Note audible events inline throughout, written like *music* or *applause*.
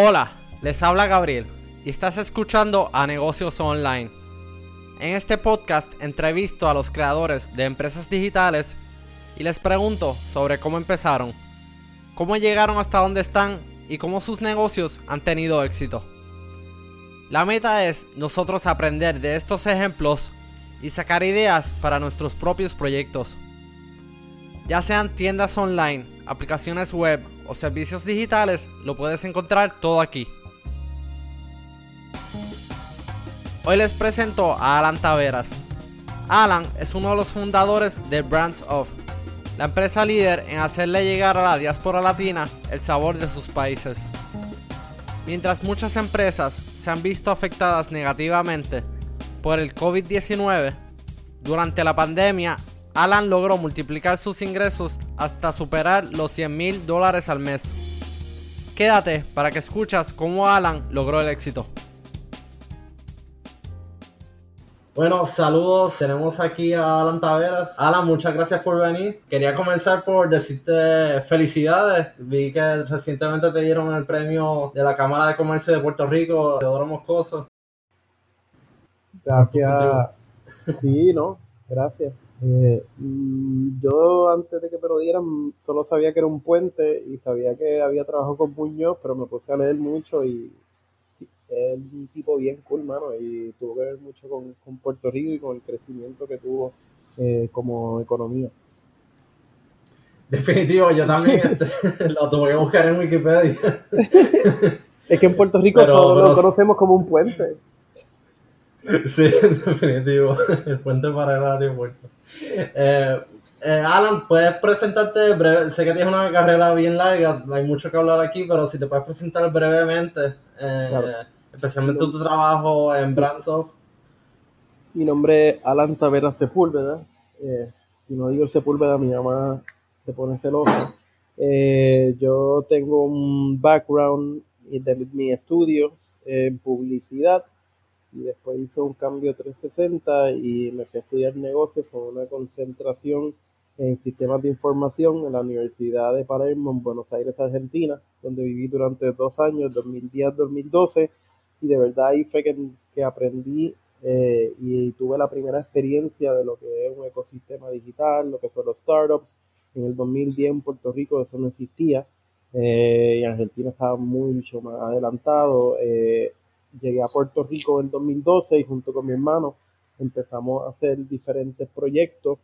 Hola, les habla Gabriel y estás escuchando a Negocios Online. En este podcast entrevisto a los creadores de empresas digitales y les pregunto sobre cómo empezaron, cómo llegaron hasta donde están y cómo sus negocios han tenido éxito. La meta es nosotros aprender de estos ejemplos y sacar ideas para nuestros propios proyectos. Ya sean tiendas online, aplicaciones web o servicios digitales, lo puedes encontrar todo aquí. Hoy les presento a Alan Taveras. Alan es uno de los fundadores de Brands of, la empresa líder en hacerle llegar a la diáspora latina el sabor de sus países. Mientras muchas empresas se han visto afectadas negativamente por el COVID-19, durante la pandemia, Alan logró multiplicar sus ingresos hasta superar los 100 mil dólares al mes. Quédate para que escuchas cómo Alan logró el éxito. Bueno, saludos. Tenemos aquí a Alan Taveras. Alan, muchas gracias por venir. Quería comenzar por decirte felicidades. Vi que recientemente te dieron el premio de la Cámara de Comercio de Puerto Rico, Teodoro Moscoso. Gracias. Sí, no, gracias. Eh, mm, yo antes de que me lo dieran solo sabía que era un puente y sabía que había trabajado con Muñoz, pero me puse a leer mucho y es un tipo bien cool, mano, y tuvo que ver mucho con, Puerto Rico y con el crecimiento que tuvo eh, como economía. Definitivo, yo también *laughs* este, *laughs* lo tuve que buscar en Wikipedia. es que en Puerto Rico solo lo conocemos como un puente. *laughs* Sí, definitivo. *laughs* El puente para el aeropuerto. Eh, eh, Alan, puedes presentarte breve. Sé que tienes una carrera bien larga, hay mucho que hablar aquí, pero si te puedes presentar brevemente, eh, especialmente tu trabajo en sí. Mi nombre es Alan Tavera Sepúlveda. si no digo Sepúlveda, mi mamá se pone celosa. yo tengo un background de mis estudios en publicidad y después hice un cambio 360 y me fui a estudiar negocios con una concentración en sistemas de información en la Universidad de Palermo en Buenos Aires, Argentina, donde viví durante dos años, 2010-2012, y de verdad ahí fue que, que aprendí eh, y tuve la primera experiencia de lo que es un ecosistema digital, lo que son los startups. En el 2010 en Puerto Rico eso no existía eh, y Argentina estaba mucho más adelantado. Eh, llegué a Puerto Rico en 2012 y junto con mi hermano empezamos a hacer diferentes proyectos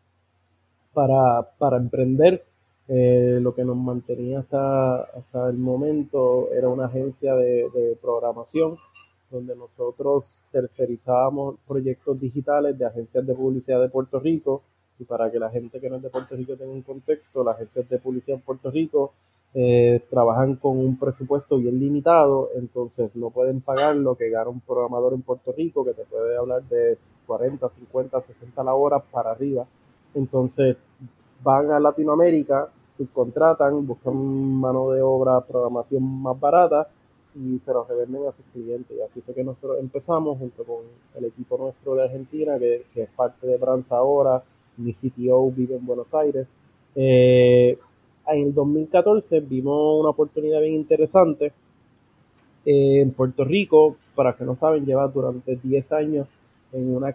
para, para emprender. Eh, lo que nos mantenía hasta, hasta el momento era una agencia de, de, programación donde nosotros tercerizábamos proyectos digitales de agencias de publicidad de Puerto Rico y para que la gente que no es de Puerto Rico tenga un contexto, las agencias de publicidad en Puerto Rico eh, trabajan con un presupuesto bien limitado, entonces no pueden pagar lo que gana un programador en Puerto Rico, que te puede hablar de 40, 50, 60 la hora para arriba. Entonces van a Latinoamérica, subcontratan, buscan mano de obra, programación más barata y se los revenden a sus clientes. Y así fue que nosotros empezamos junto con el equipo nuestro de Argentina, que, que es parte de Brands ahora, mi CTO vive en Buenos Aires. Eh, en el 2014 vimos una oportunidad bien interesante eh, en Puerto Rico, para que no saben, lleva durante 10 años en una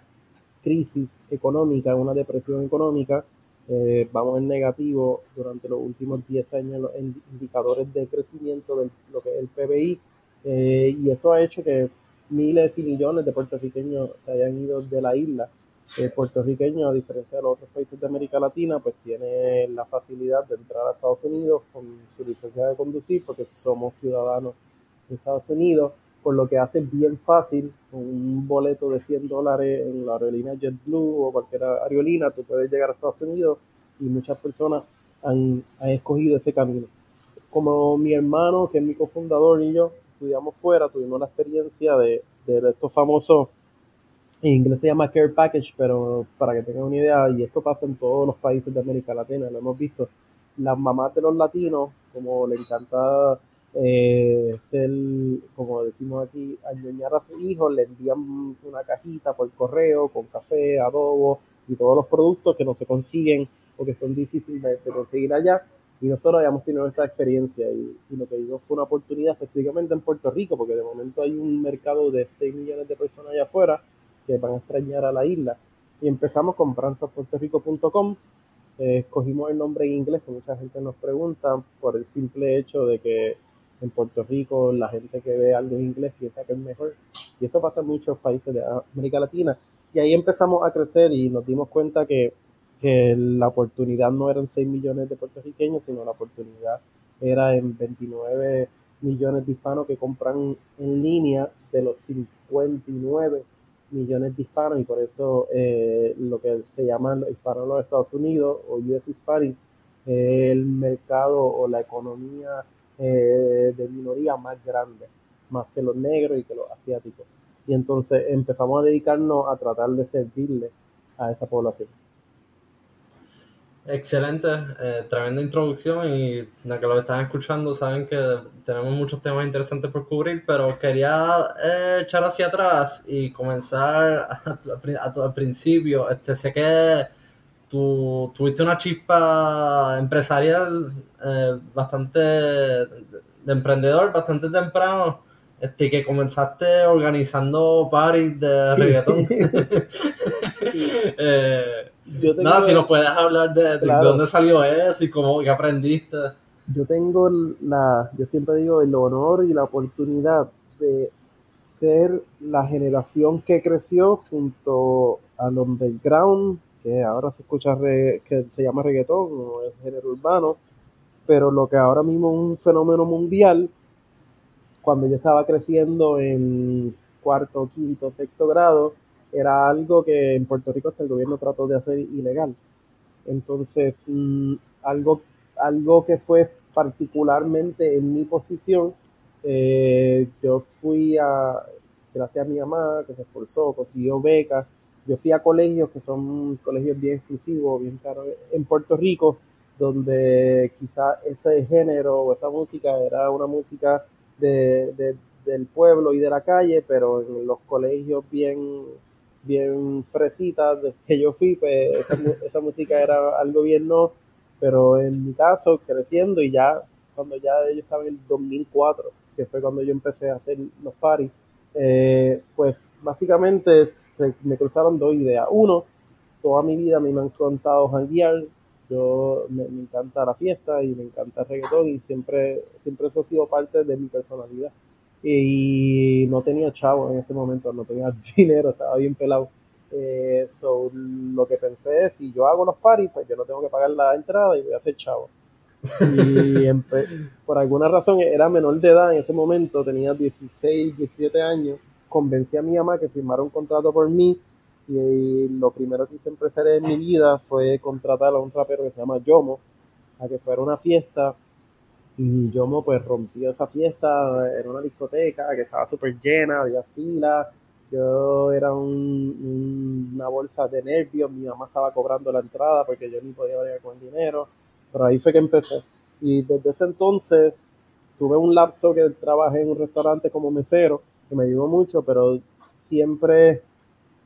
crisis económica, una depresión económica. Eh, vamos en negativo durante los últimos 10 años los indicadores de crecimiento de lo que es el PBI eh, y eso ha hecho que miles y millones de puertorriqueños se hayan ido de la isla el puertorriqueño, a diferencia de los otros países de América Latina, pues tiene la facilidad de entrar a Estados Unidos con su licencia de conducir, porque somos ciudadanos de Estados Unidos, por lo que hace bien fácil un boleto de 100 dólares en la aerolínea JetBlue o cualquier aerolínea, tú puedes llegar a Estados Unidos y muchas personas han, han escogido ese camino. Como mi hermano, que es mi cofundador y yo, estudiamos fuera, tuvimos la experiencia de, de estos famosos en inglés se llama Care Package, pero para que tengan una idea, y esto pasa en todos los países de América Latina, lo hemos visto, las mamás de los latinos, como le encanta eh, ser, como decimos aquí, enseñar a sus hijos, le envían una cajita por correo con café, adobo y todos los productos que no se consiguen o que son difíciles de conseguir allá. Y nosotros habíamos tenido esa experiencia y, lo que digo fue una oportunidad específicamente en Puerto Rico, porque de momento hay un mercado de 6 millones de personas allá afuera que van a extrañar a la isla. Y empezamos con branzapuertorico.com. Eh, escogimos el nombre en inglés, que mucha gente nos pregunta, por el simple hecho de que en Puerto Rico la gente que ve algo en inglés piensa que es mejor. Y eso pasa en muchos países de América Latina. Y ahí empezamos a crecer y nos dimos cuenta que que la oportunidad no eran 6 millones de puertorriqueños, sino la oportunidad era en 29 millones de hispanos que compran en línea de los 59 millones de hispanos y por eso eh, lo que se llama hispanos en los Estados Unidos o US Hispanic es el mercado o la economía eh, de minoría más grande, más que los negros y que los asiáticos. Y entonces empezamos a dedicarnos a tratar de servirle a esa población. Excelente, eh, tremenda introducción y la que lo están escuchando saben que tenemos muchos temas interesantes por cubrir, pero quería eh, echar hacia atrás y comenzar al principio. Este, sé que tú tuviste una chispa empresarial eh, bastante de emprendedor, bastante temprano, este, que comenzaste organizando parties de reggaetón. *laughs* *laughs* Nada, si nos puedes hablar de, dónde salió eso y cómo que aprendiste. Yo tengo la, yo siempre digo, el honor y la oportunidad de ser la generación que creció junto al underground, que ahora se escucha, que se llama reggaetón, o es género urbano, pero lo que ahora mismo es un fenómeno mundial, cuando yo estaba creciendo en cuarto, quinto, sexto grado, era algo que en Puerto Rico hasta el gobierno trató de hacer ilegal. Entonces, mm, algo, algo que fue particularmente en mi posición, eh, yo fui a, gracias a mi mamá, que se esforzó, consiguió becas, yo fui a colegios que son colegios bien exclusivos, bien caros en Puerto Rico, donde quizá ese género o esa música era una música de, del pueblo y de la calle, pero en los colegios bien bien fresita desde que yo fui, pues esa, música era algo bien no, pero en mi caso, creciendo y ya cuando ya yo estaba en el 2004, que fue cuando yo empecé a hacer los paris, eh, pues básicamente se me cruzaron dos ideas. Uno, toda mi vida me han contado janguear, yo me, me, encanta la fiesta y me encanta el reggaetón y siempre, siempre eso ha sido parte de mi personalidad y no tenía chavo en ese momento, no tenía *laughs* dinero, estaba bien pelado. Eh, so, lo que pensé es, si yo hago los paris, pues yo no tengo que pagar la entrada y voy a hacer chavo. Y *laughs* por alguna razón era menor de edad en ese momento, tenía 16, 17 años, convencí a mi mamá que firmara un contrato por mí y lo primero que hice empezar en mi vida fue contratar a un rapero que se llama Yomo a que fuera una fiesta y yo pues rompió esa fiesta, era una discoteca que estaba súper llena, había filas, yo era un, una bolsa de nervios, mi mamá estaba cobrando la entrada porque yo ni podía bregar con el dinero, pero ahí fue que empecé. Y desde ese entonces tuve un lapso que trabajé en un restaurante como mesero, que me ayudó mucho, pero siempre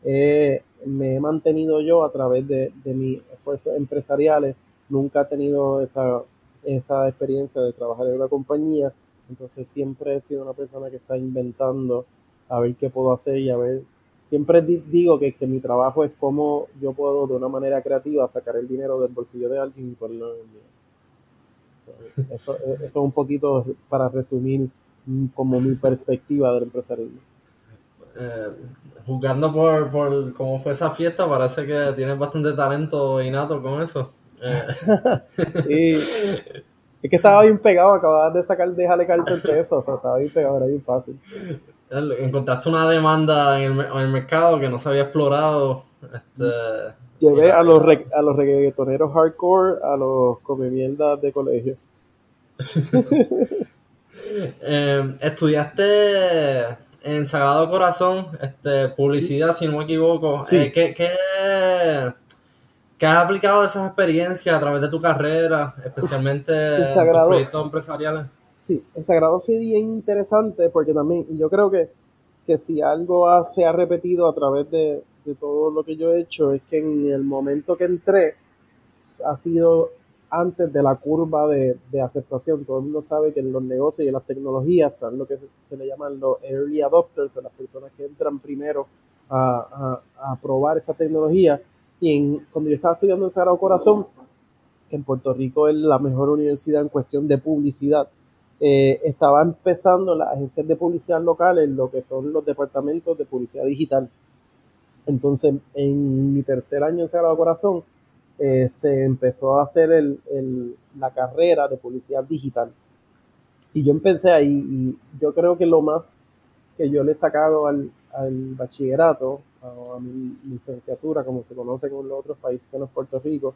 me he mantenido yo a través de, de mis esfuerzos empresariales, nunca he tenido esa esa experiencia de trabajar en una compañía, entonces siempre he sido una persona que está inventando a ver qué puedo hacer y a ver, siempre digo que, que mi trabajo es cómo yo puedo de una manera creativa sacar el dinero del bolsillo de alguien y ponerlo en el mío. Eso, eso es un poquito para resumir como mi perspectiva del empresarialismo. Eh, jugando por, por cómo fue esa fiesta, parece que tienes bastante talento innato con eso. *laughs* y es que estaba bien pegado, acababas de sacar Déjale caer el peso, o sea, estaba bien pegado, era bien fácil. Encontraste una demanda en el, mercado que no se había explorado. Este, Llevé a los, a los reggaetoneros hardcore a los come de colegio. *laughs* Em, estudiaste en Sagrado Corazón, este, publicidad, si no me equivoco. Eh, ¿qué, qué, ¿Qué has aplicado esas experiencias a través de tu carrera, especialmente en proyectos empresariales? Sí, el Sagrado fue bien interesante porque también yo creo que, que si algo se ha repetido a través de, de todo lo que yo he hecho es que en el momento que entré ha sido antes de la curva de, aceptación. Todo el mundo sabe que en los negocios y en las tecnologías están lo que se, le llaman los early adopters, o las personas que entran primero a, probar esa tecnología. Y cuando yo estaba estudiando en Sagrado Corazón, en Puerto Rico es la mejor universidad en cuestión de publicidad. Eh, estaba empezando las agencias de publicidad locales, lo que son los departamentos de publicidad digital. Entonces, en mi tercer año en Sagrado Corazón, eh, se empezó a hacer el, la carrera de publicidad digital. Y yo empecé ahí y yo creo que lo más que yo le he sacado al, al bachillerato, a, mi licenciatura, como se conoce en los otros países que no es Puerto Rico,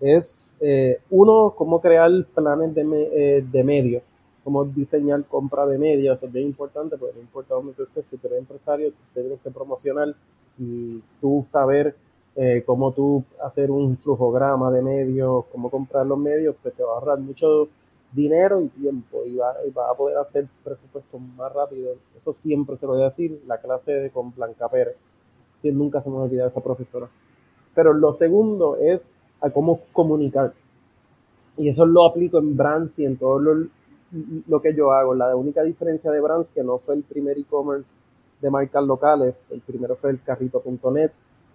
es eh, uno, cómo crear planes de, eh, de medios, cómo diseñar compra de medios, eso es bien importante, porque no importa dónde estés, si tú eres empresario, tienes que promocionar y tú saber eh, cómo tú hacer un flujograma de medios, cómo comprar los medios, pues te va a ahorrar mucho dinero y tiempo y va, a poder hacer presupuestos más rápido. Eso siempre se lo voy a decir, la clase de con Blanca Pérez. Si nunca se me olvida esa profesora. Pero lo segundo es a cómo comunicar. Y eso lo aplico en Brands y en todo lo, lo que yo hago. La única diferencia de Brands, que no fue el primer e-commerce de marcas locales, el primero fue el carrito.net,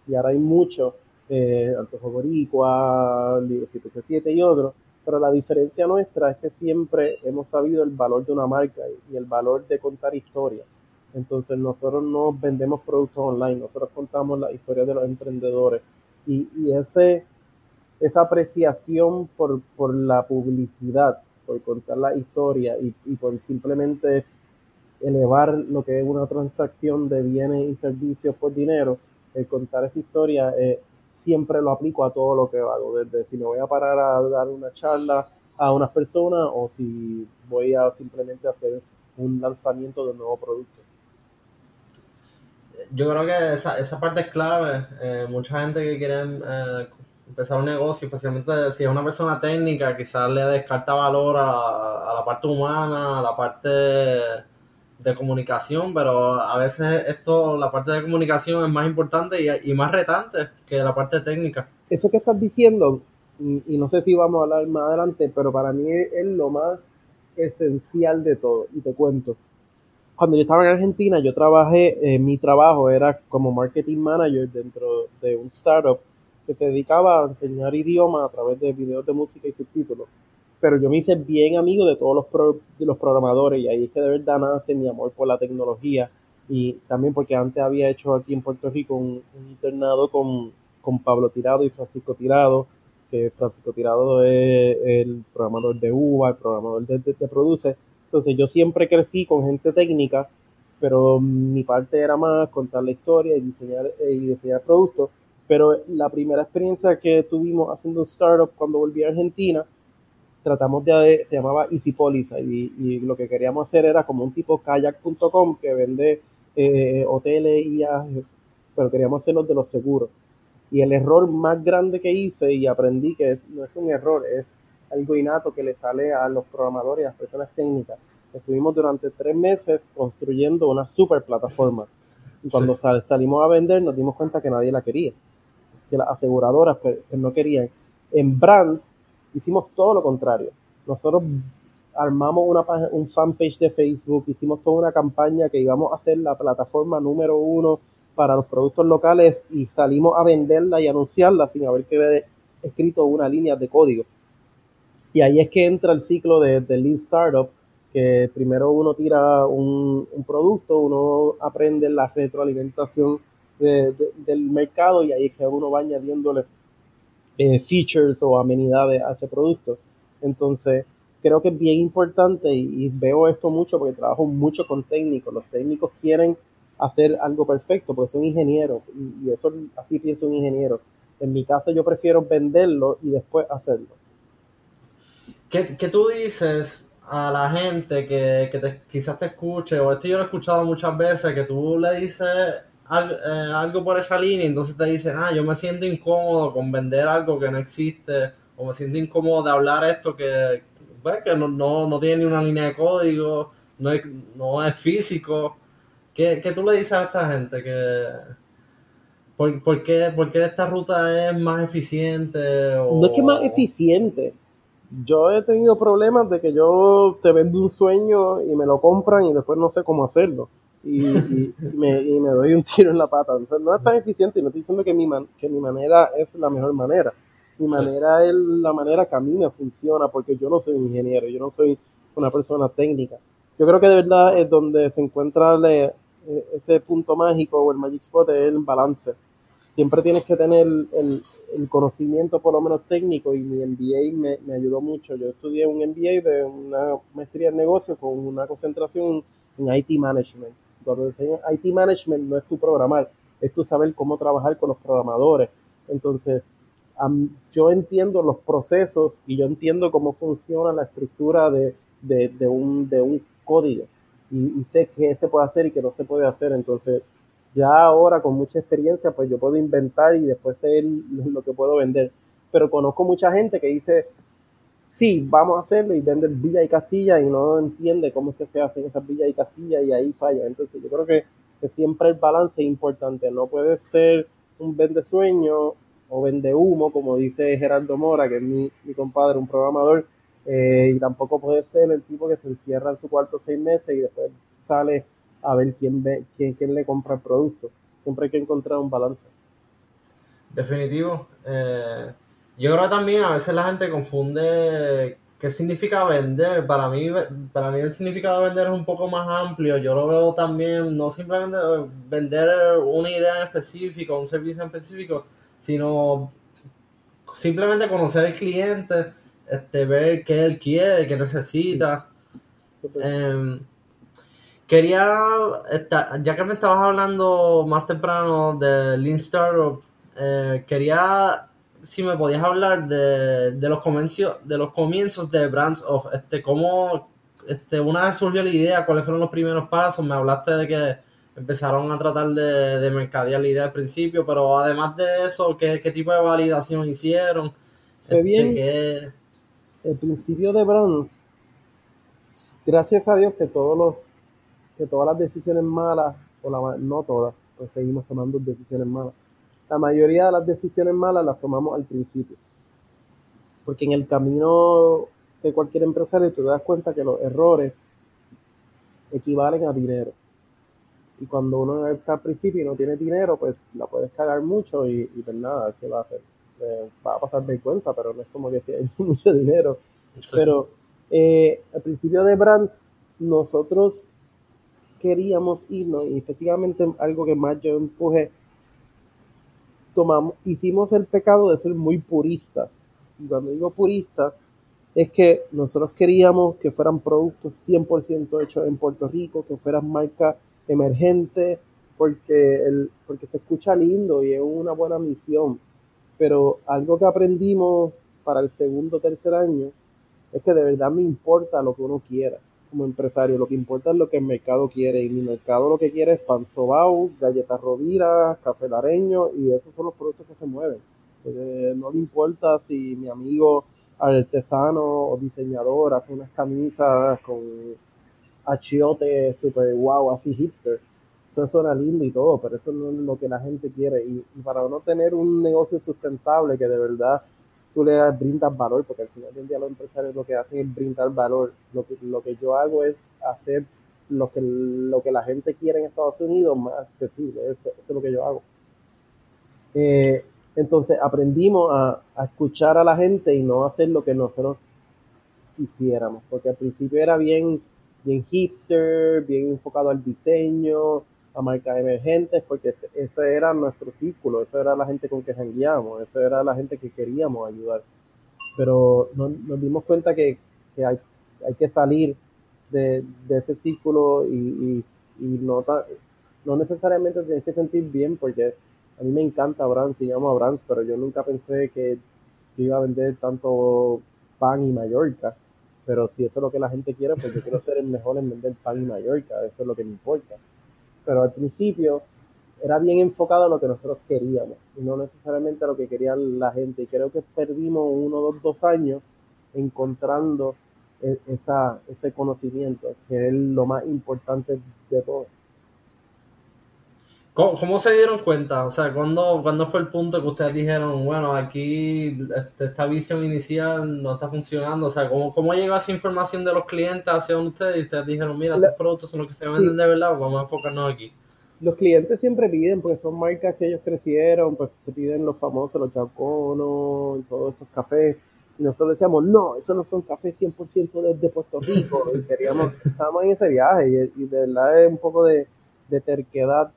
y ahora hay muchos, eh, Antojo Boricua, Libro 787 y otros, pero la diferencia nuestra es que siempre hemos sabido el valor de una marca y el valor de contar historias. Entonces nosotros no vendemos productos online, nosotros contamos la historia de los emprendedores y, ese, esa apreciación por, por la publicidad, por contar la historia y, y por simplemente elevar lo que es una transacción de bienes y servicios por dinero, el contar esa historia, eh, siempre lo aplico a todo lo que hago, desde si me voy a parar a dar una charla a unas personas o si voy a simplemente hacer un lanzamiento de un nuevo producto. Yo creo que esa, esa parte es clave. Eh, mucha gente que quiere eh, empezar un negocio, especialmente si es una persona técnica, quizás le descarta valor a, a la parte humana, a la parte de comunicación, pero a veces esto, la parte de comunicación es más importante y, más retante que la parte técnica. Eso que estás diciendo, y, no sé si vamos a hablar más adelante, pero para mí es, lo más esencial de todo, y te cuento. Cuando yo estaba en Argentina, yo trabajé, eh, mi trabajo era como marketing manager dentro de un startup que se dedicaba a enseñar idioma a través de videos de música y subtítulos pero yo me hice bien amigo de todos los, los programadores y ahí es que de verdad nace mi amor por la tecnología y también porque antes había hecho aquí en Puerto Rico un, internado con, con, Pablo Tirado y Francisco Tirado, que Francisco Tirado es el programador de UVA, el programador de, de, Produce. Entonces yo siempre crecí con gente técnica, pero mi parte era más contar la historia y diseñar, y diseñar productos. Pero la primera experiencia que tuvimos haciendo un startup cuando volví a Argentina, tratamos de, se llamaba Easy y, lo que queríamos hacer era como un tipo kayak.com que vende eh, hoteles y viajes, pero queríamos hacerlo de los seguros. Y el error más grande que hice y aprendí que no es un error, es algo innato que le sale a los programadores y a las personas técnicas. Estuvimos durante tres meses construyendo una super plataforma. Y cuando salimos a vender nos dimos cuenta que nadie la quería, que las aseguradoras pues, pues no querían. En Brands hicimos todo lo contrario. Nosotros armamos una un fanpage de Facebook, hicimos toda una campaña que íbamos a hacer la plataforma número uno para los productos locales y salimos a venderla y anunciarla sin haber que escrito una línea de código. Y ahí es que entra el ciclo de, de Lean Startup, que primero uno tira un, producto, uno aprende la retroalimentación del mercado y ahí es que uno va añadiéndole eh, features o amenidades a ese producto. Entonces, creo que es bien importante y, veo esto mucho porque trabajo mucho con técnicos. Los técnicos quieren hacer algo perfecto porque son ingenieros y, eso así piensa un ingeniero. En mi caso yo prefiero venderlo y después hacerlo. ¿Qué, qué tú dices a la gente que, que quizás te escuche, o esto yo lo he escuchado muchas veces, que tú le dices eh, algo por esa línea, entonces te dicen, ah, yo me siento incómodo con vender algo que no existe, o me siento incómodo de hablar esto que, pues, que no, no, tiene ni una línea de código, no es, no es físico. ¿Qué, ¿Qué, tú le dices a esta gente? que ¿Por, por, qué, por qué esta ruta es más eficiente? No es que más eficiente, yo he tenido problemas de que yo te vendo un sueño y me lo compran y después no sé cómo hacerlo. Y, me, y me, doy un tiro en la pata. no es tan eficiente y no estoy diciendo que mi, que mi manera es la mejor manera. Mi manera es la manera que a mí me funciona porque yo no soy un ingeniero, yo no soy una persona técnica. Yo creo que de verdad es donde se encuentra e, ese punto mágico o el magic spot es el balance siempre tienes que tener el, conocimiento por lo menos técnico y mi MBA me, me, ayudó mucho. Yo estudié un MBA de una maestría en negocios con una concentración en IT Management. Cuando enseñan IT Management no es tu programar, es tu saber cómo trabajar con los programadores. Entonces, yo entiendo los procesos y yo entiendo cómo funciona la estructura de, de, un, de un código y, y sé qué se puede hacer y qué no se puede hacer. Entonces, ya ahora con mucha experiencia, pues yo puedo inventar y después sé lo que puedo vender. Pero conozco mucha gente que dice, sí, vamos a hacerlo y vende Villa y Castilla y no entiende cómo es que se hacen esas Villa y Castilla y ahí falla. Entonces yo creo que, siempre el balance es importante. No puede ser un vende sueño o vende humo, como dice Gerardo Mora, que es mi, mi compadre, un programador, eh, y tampoco puede ser el tipo que se encierra en su cuarto seis meses y después sale a ver quién ve, quién, quién le compra el producto. Siempre hay que encontrar un balance. Definitivo. Eh, yo creo también a veces la gente confunde qué significa vender. Para mí, para mí el significado de vender es un poco más amplio. Yo lo veo también, no simplemente vender una idea en específico, un servicio en específico, sino simplemente conocer al cliente, este, ver qué él quiere, qué necesita. Quería, ya que me estabas hablando más temprano de Lean Startup, eh, quería si me podías hablar de, los comienzos, de los comienzos de Brands of, este, cómo, este, una vez surgió la idea, cuáles fueron los primeros pasos, me hablaste de que empezaron a tratar de, de mercadear la idea al principio, pero además de eso, ¿qué, tipo de validación hicieron? Se este, bien, el principio de Brands, gracias a Dios que todos los que todas las decisiones malas, o la, no todas, pues seguimos tomando decisiones malas. La mayoría de las decisiones malas las tomamos al principio. Porque en el camino de cualquier empresario te das cuenta que los errores equivalen a dinero. Y cuando uno está al principio y no tiene dinero, pues la puedes cagar mucho y, y pues nada, ¿qué va a hacer? Eh, va a pasar vergüenza, pero no es como que si hay *laughs* mucho dinero. Pero eh, al principio de Brands, nosotros queríamos irnos y específicamente algo que más yo empuje, tomamos, hicimos el pecado de ser muy puristas. Y cuando digo puristas, es que nosotros queríamos que fueran productos 100% hechos en Puerto Rico, que fueran marcas emergentes, porque, el, porque se escucha lindo y es una buena misión. Pero algo que aprendimos para el segundo o tercer año es que de verdad me importa lo que uno quiera como empresario. Lo que importa es lo que el mercado quiere. Y mi mercado lo que quiere es pan sobao, galletas rovira, café lareño, y esos son los productos que se mueven. no le importa si mi amigo artesano o diseñador hace unas camisas con achiote super wow, así hipster. Eso suena lindo y todo, pero eso no es lo que la gente quiere. Y, y para no tener un negocio sustentable que de verdad tú le brindas valor, porque al final del día los empresarios lo que hacen es brindar valor. Lo que, lo que yo hago es hacer lo que, lo que la gente quiere en Estados Unidos más accesible. Eso, es lo que yo hago. Eh, entonces aprendimos a, a, escuchar a la gente y no hacer lo que nosotros quisiéramos, porque al principio era bien, bien hipster, bien enfocado al diseño, a marcas emergentes, porque ese, era nuestro círculo, esa era la gente con que jangueamos, esa era la gente que queríamos ayudar. Pero nos, dimos cuenta que, hay, que salir de, ese círculo y, no, necesariamente tienes que sentir bien, porque a mí me encanta Brands, se llama Brands, pero yo nunca pensé que iba a vender tanto pan y Mallorca. Pero si eso es lo que la gente quiere, pues yo quiero ser el mejor en vender pan y Mallorca, eso es lo que me importa pero al principio era bien enfocado a lo que nosotros queríamos y no necesariamente a lo que quería la gente. Y creo que perdimos uno, dos, dos años encontrando e, esa, ese conocimiento, que es lo más importante de todo. ¿Cómo, se dieron cuenta? O sea, ¿cuándo, ¿cuándo fue el punto que ustedes dijeron, bueno, aquí este, esta visión inicial no está funcionando? O sea, ¿cómo, cómo llegó esa información de los clientes hacia ustedes y ustedes dijeron, mira, estos productos son los que se venden de verdad, vamos a enfocarnos aquí? Los clientes siempre piden, porque son marcas que ellos crecieron, pues te piden los famosos, los chaconos y todos estos cafés. Y nosotros decíamos, no, esos no son cafés 100% desde Puerto Rico. y queríamos, estábamos en ese viaje y, de verdad es un poco de, de terquedad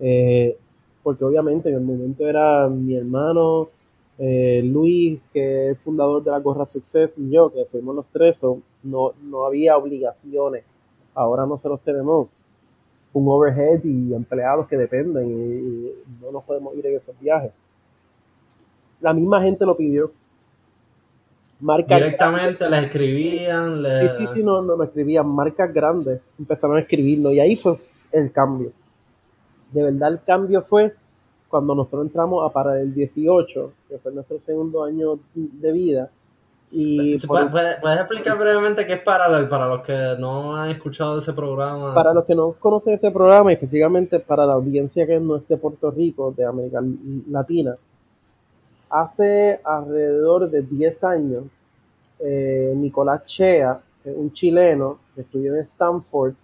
eh, porque obviamente en el momento era mi hermano eh, Luis, que es fundador de la Gorra Success, y yo, que fuimos los tres, no, no había obligaciones. Ahora nosotros tenemos un overhead y empleados que dependen y, no nos podemos ir en esos viajes. La misma gente lo pidió. Directamente les escribían. Sí, sí, sí, no, no, me escribían marcas grandes, empezaron a escribirnos y ahí fue el cambio de verdad el cambio fue cuando nosotros entramos a para el 18, que fue nuestro segundo año de vida. Y ¿Puedes, explicar brevemente qué es Parallel para los que no han escuchado de ese programa? Para los que no conocen ese programa, específicamente para la audiencia que no es de Puerto Rico, de América Latina, hace alrededor de 10 años, eh, Nicolás Chea, un chileno que estudió en Stanford,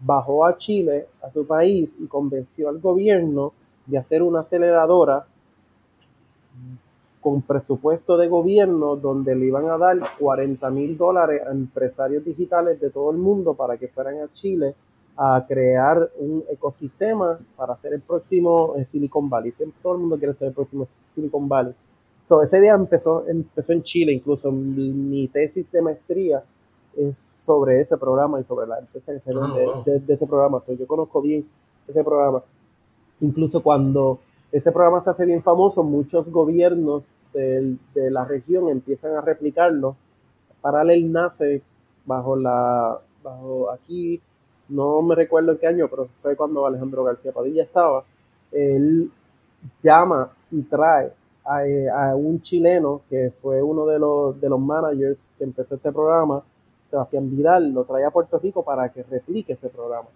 bajó a Chile, a su país, y convenció al gobierno de hacer una aceleradora con presupuesto de gobierno donde le iban a dar 40 mil dólares a empresarios digitales de todo el mundo para que fueran a Chile a crear un ecosistema para hacer el próximo eh, Silicon Valley. todo el mundo quiere ser el próximo Silicon Valley. So, ese día empezó, empezó en Chile, incluso mi tesis de maestría es sobre ese programa y sobre la empresa ah, de, ese programa. yo conozco bien ese programa. Incluso cuando ese programa se hace bien famoso, muchos gobiernos de, la región empiezan a replicarlo. Paralel nace bajo la, bajo aquí, no me recuerdo en qué año, pero fue cuando Alejandro García Padilla estaba. Él llama y trae a, a un chileno que fue uno de los, de los managers que empezó este programa Sebastián Vidal lo trae a Puerto Rico para que replique ese programa.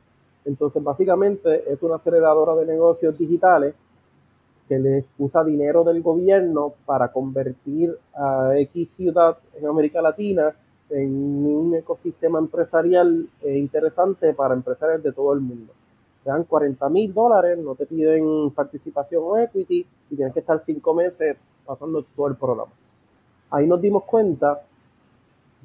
Entonces, básicamente es una aceleradora de negocios digitales que le usa dinero del gobierno para convertir a X ciudad en América Latina en un ecosistema empresarial eh, interesante para empresarios de todo el mundo. Te dan 40 mil dólares, no te piden participación o equity y tienes que estar cinco meses pasando todo el programa. Ahí nos dimos cuenta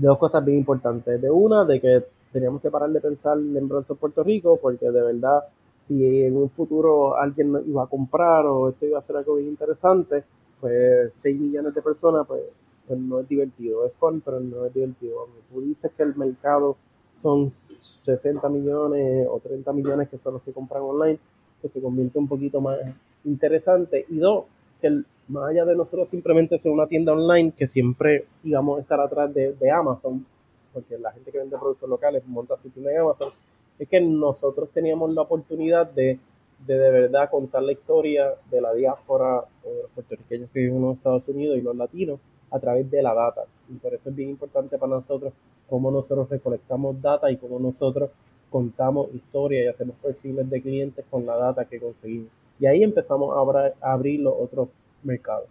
dos cosas bien importantes. De una, de que teníamos que parar de pensar en bronce Puerto Rico, porque de verdad, si en un futuro alguien iba a comprar o esto iba a ser algo bien interesante, pues 6 millones de personas, pues, pues, no es divertido. Es fun, pero no es divertido. Cuando tú dices que el mercado son 60 millones o 30 millones que son los que compran online, pues se convierte un poquito más interesante. Y dos, que el, más allá de nosotros simplemente ser una tienda online que siempre a estar atrás de, Amazon, porque la gente que vende productos locales monta su tienda en Amazon, es que nosotros teníamos la oportunidad de, de de verdad contar la historia de la diáspora o de los puertorriqueños que viven en los Estados Unidos y los latinos a través de la data. Y por eso es bien importante para nosotros cómo nosotros recolectamos data y cómo nosotros contamos historia y hacemos perfiles de clientes con la data que conseguimos. Y ahí empezamos a, abrir los otros mercado.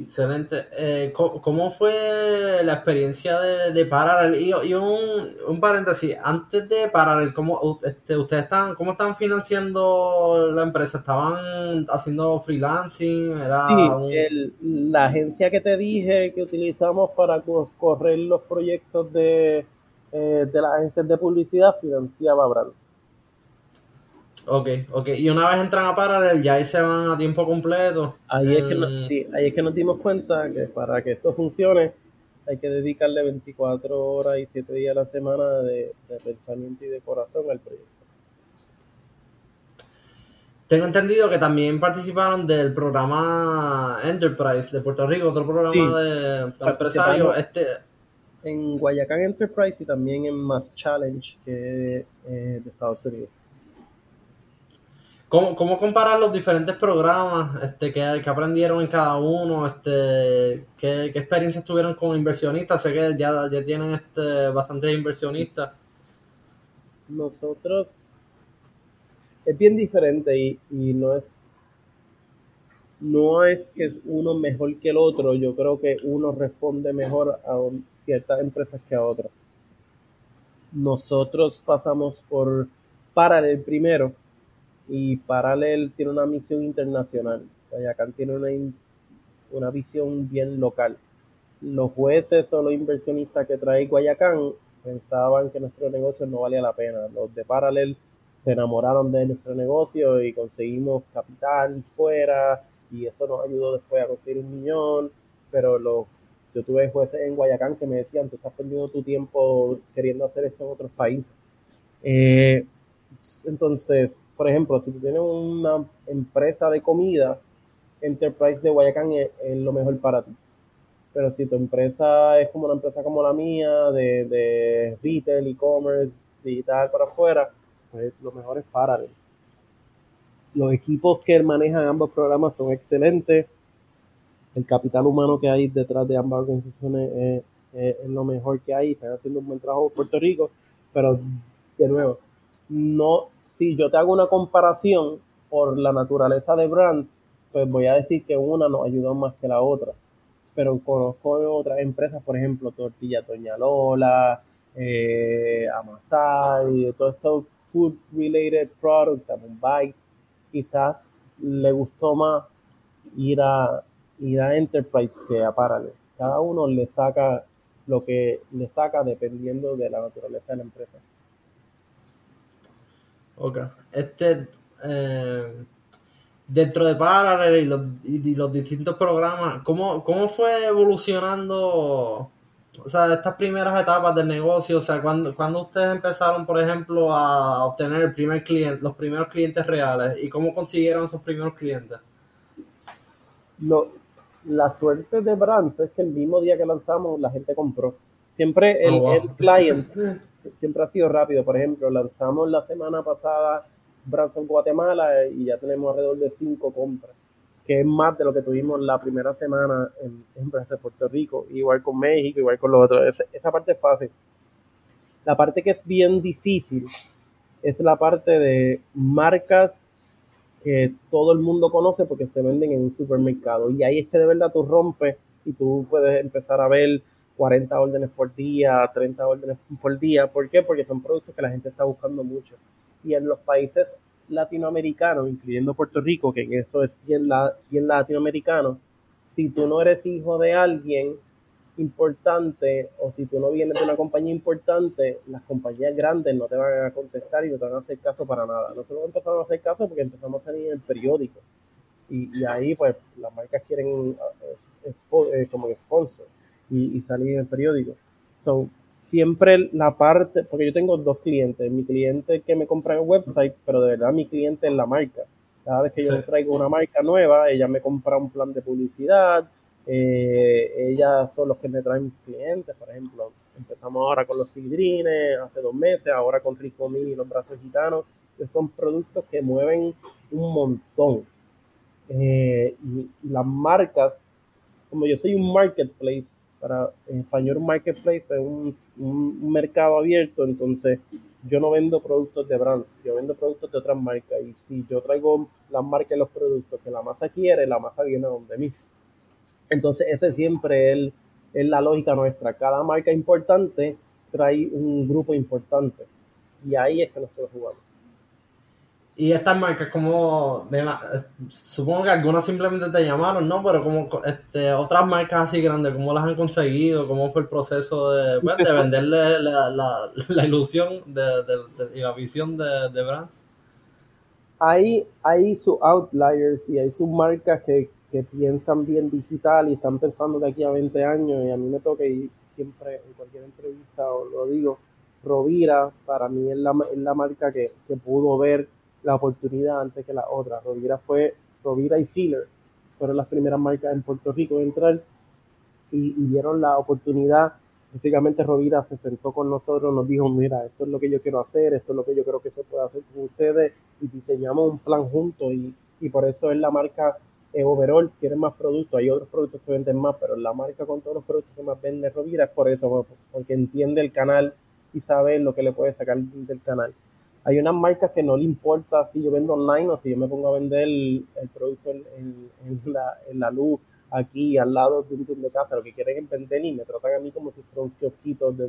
Excelente. Eh, ¿cómo, fue la experiencia de, de Parallel? Y, un, un, paréntesis, antes de Parallel, ¿cómo, este, ustedes están, ¿cómo están financiando la empresa? ¿Estaban haciendo freelancing? ¿Era sí, la agencia que te dije que utilizamos para correr los proyectos de, eh, de las agencias de publicidad financiaba Brands. Ok, ok. Y una vez entran a Parallel, ya ahí se van a tiempo completo. Ahí es, que sí, ahí es que nos dimos cuenta que para que esto funcione hay que dedicarle 24 horas y 7 días a la semana de, pensamiento y de corazón al proyecto. Tengo entendido que también participaron del programa Enterprise de Puerto Rico, otro programa de para empresarios. Este... En Guayacán Enterprise y también en Mass Challenge, que eh, de Estados Unidos. ¿Cómo, ¿Cómo, comparar los diferentes programas este, que, aprendieron en cada uno? Este, ¿qué, experiencias tuvieron con inversionistas? Sé que ya, ya tienen este, bastantes inversionistas. Nosotros es bien diferente y, y no es no es que uno mejor que el otro, yo creo que uno responde mejor a ciertas empresas que a otras. Nosotros pasamos por Parallel primero y Parallel tiene una misión internacional. Guayacán tiene una, una visión bien local. Los jueces o los inversionistas que trae Guayacán pensaban que nuestro negocio no valía la pena. Los de Parallel se enamoraron de nuestro negocio y conseguimos capital fuera y eso nos ayudó después a conseguir un millón, pero lo, yo tuve jueces en Guayacán que me decían, tú estás perdiendo tu tiempo queriendo hacer esto en otros países. Eh, entonces, por ejemplo, si tú tienes una empresa de comida, Enterprise de Guayacán es, lo mejor para ti. Pero si tu empresa es como una empresa como la mía, de, de retail, e-commerce, digital para afuera, pues lo mejor es para los equipos que manejan ambos programas son excelentes. El capital humano que hay detrás de ambas organizaciones es, lo mejor que hay. Están haciendo un buen trabajo en Puerto Rico. Pero, de nuevo, no, si yo te hago una comparación por la naturaleza de brands, pues voy a decir que una nos ayuda más que la otra. Pero conozco otras empresas, por ejemplo, Tortilla Toña Lola, eh, Amasai, todos estos food related products, Bite, quizás le gustó más ir a, ir a Enterprise que a Parallel. Cada uno le saca lo que le saca dependiendo de la naturaleza de la empresa. Ok. Este, eh, dentro de Parallel y los, distintos programas, ¿cómo, ¿cómo fue evolucionando o sea, estas primeras etapas del negocio, o sea, cuando, cuando ustedes empezaron, por ejemplo, a obtener el primer cliente, los primeros clientes reales y cómo consiguieron esos primeros clientes? Lo, la suerte de Brands es que el mismo día que lanzamos la gente compró. Siempre el, oh, el client siempre ha sido rápido. Por ejemplo, lanzamos la semana pasada Brands en Guatemala y ya tenemos alrededor de cinco compras que es más de lo que tuvimos la primera semana en, en de Puerto Rico, igual con México, igual con los otros. esa parte es fácil. La parte que es bien difícil es la parte de marcas que todo el mundo conoce porque se venden en un supermercado. Y ahí es que de verdad tú rompes y tú puedes empezar a ver 40 órdenes por día, 30 órdenes por día. ¿Por qué? Porque son productos que la gente está buscando mucho. Y en los países latinoamericano, incluyendo Puerto Rico, que eso es bien, la, latinoamericano, si tú no eres hijo de alguien importante o si tú no vienes de una compañía importante, las compañías grandes no te van a contestar y no te van a hacer caso para nada. Nosotros empezamos a hacer caso porque empezamos a salir en el periódico. Y, ahí, pues, las marcas quieren eh, como sponsor y, y, salir en el periódico. So, siempre la parte, porque yo tengo dos clientes, mi cliente que me compra en el website, pero de verdad mi cliente es la marca. Cada vez que yo traigo una marca nueva, ella me compra un plan de publicidad, eh, ellas son los que me traen clientes, por ejemplo, empezamos ahora con los sidrines hace dos meses, ahora con Rico Mini y los brazos gitanos, que son productos que mueven un montón. Eh, y las marcas, como yo soy un marketplace, para en español marketplace es un, un, mercado abierto, entonces yo no vendo productos de brands, yo vendo productos de otras marcas y si yo traigo las marcas y los productos que la masa quiere, la masa viene donde mí. Entonces ese siempre es, es la lógica nuestra, cada marca importante trae un grupo importante y ahí es que nosotros jugamos. Y estas marcas, como supongo que algunas simplemente te llamaron, ¿no? Pero como este, otras marcas así grandes, ¿cómo las han conseguido? ¿Cómo fue el proceso de, pues, de venderle la, la, la ilusión de, y la visión de, de brands? Hay, hay sus outliers y hay sus marcas que, que piensan bien digital y están pensando de aquí a 20 años y a mí me toca ir siempre en cualquier entrevista o lo digo, Rovira para mí es la, es la marca que, que pudo ver la oportunidad antes que la otra. Rovira fue, Rovira y Filler fueron las primeras marcas en Puerto Rico en entrar y, dieron la oportunidad. Básicamente Rovira se sentó con nosotros, nos dijo, mira, esto es lo que yo quiero hacer, esto es lo que yo creo que se puede hacer con ustedes y diseñamos un plan juntos y, y por eso es la marca eh, overall, tiene más productos, hay otros productos que venden más, pero la marca con todos los productos que más vende Rovira es por eso, porque entiende el canal y sabe lo que le puede sacar del canal. Hay unas marcas que no le importa si yo vendo online o si yo me pongo a vender el, producto en, la, luz aquí al lado de un de casa, lo que quieren es vender y me tratan a mí como si fuera un kiosquito de,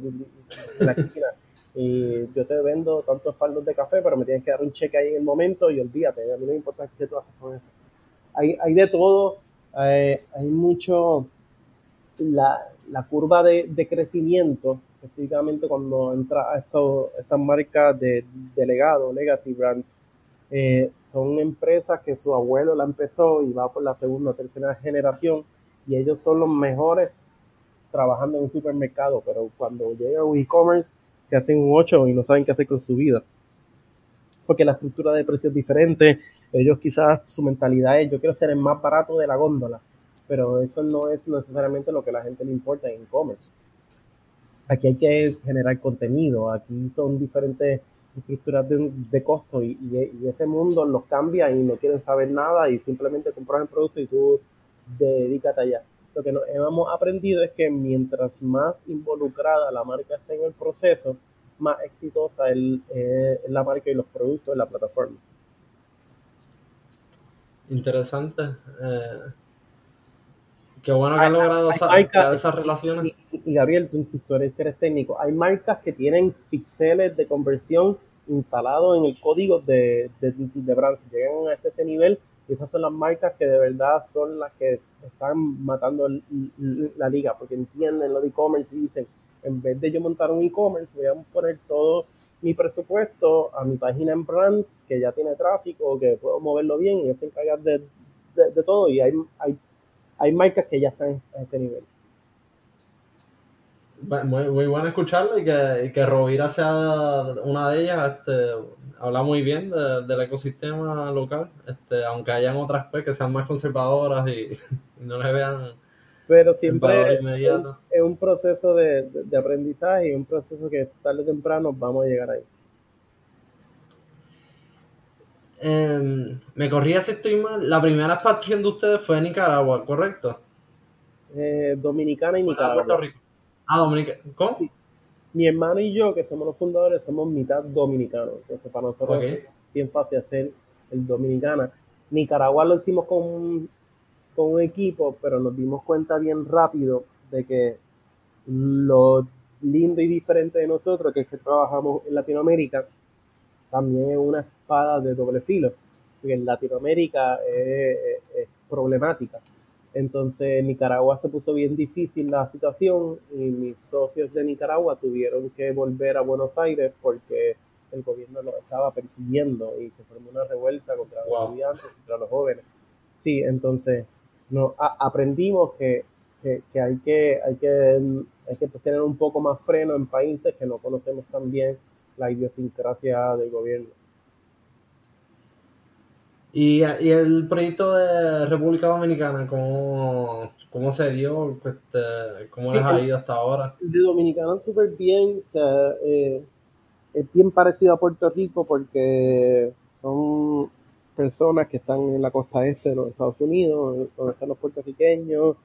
la esquina. *laughs* Y yo te vendo tantos faldos de café, pero me tienes que dar un cheque ahí en el momento y olvídate, a mí no me importa qué tú haces con eso. Hay, hay de todo, eh, hay mucho, la, la curva de, de crecimiento específicamente cuando entra a esto, estas marcas de, legado, legacy brands, eh, son empresas que su abuelo la empezó y va por la segunda o tercera generación y ellos son los mejores trabajando en un supermercado, pero cuando llega un e-commerce se hacen un 8 y no saben qué hacer con su vida. Porque la estructura de precios es diferente, ellos quizás su mentalidad es yo quiero ser el más barato de la góndola, pero eso no es necesariamente lo que a la gente le importa en e-commerce aquí hay que generar contenido, aquí son diferentes estructuras de, costo y, ese mundo los cambia y no quieren saber nada y simplemente compran el producto y tú dedícate allá. Lo que hemos aprendido es que mientras más involucrada la marca esté en el proceso, más exitosa es eh, la marca y los productos en la plataforma. Interesante. Eh, Qué bueno que logrado esas relaciones. Y, Gabriel, tú, eres, técnico. Hay marcas que tienen píxeles de conversión instalados en el código de, de, de brand. llegan a este, ese nivel, y esas son las marcas que de verdad son las que están matando la liga, porque entienden lo de e-commerce y dicen, en vez de yo montar un e-commerce, voy a poner todo mi presupuesto a mi página en brands que ya tiene tráfico, que puedo moverlo bien y se encarga de, de, de, todo. Y hay, hay hay marcas que ya están a ese nivel. Muy, muy bueno escucharlo y que, que Rovira sea una de ellas. Este, habla muy bien del ecosistema local, este, aunque hayan otras pues, que sean más conservadoras y, *laughs* no les vean. Pero siempre es un, proceso de, de, aprendizaje y un proceso que tarde o temprano vamos a llegar ahí. Em, me corría si estoy mal. La primera expansión de ustedes fue en Nicaragua, ¿correcto? Eh, Dominicana y Nicaragua. Puerto Rico. Ah, Dominicana. ¿Cómo? Sí. Mi hermano y yo, que somos los fundadores, somos mitad dominicanos. Entonces, para nosotros es bien fácil hacer el dominicana. Nicaragua lo hicimos con, con un equipo, pero nos dimos cuenta bien rápido de que lo lindo y diferente de nosotros, que es que trabajamos en Latinoamérica, también es una espada de doble filo, porque en Latinoamérica es, problemática. Entonces Nicaragua se puso bien difícil la situación y mis socios de Nicaragua tuvieron que volver a Buenos Aires porque el gobierno los estaba persiguiendo y se formó una revuelta contra los estudiantes, contra los jóvenes. Sí, entonces no, aprendimos que, que, que, hay que hay que hay que tener un poco más freno en países que no conocemos tan bien la idiosincrasia del gobierno. ¿Y, y el proyecto de República Dominicana, cómo, cómo se dio? Este, ¿Cómo les ha ido hasta ahora? De Dominicana súper bien, o sea, eh, es bien parecido a Puerto Rico porque son personas que están en la costa este de los Estados Unidos, donde están los puertorriqueños.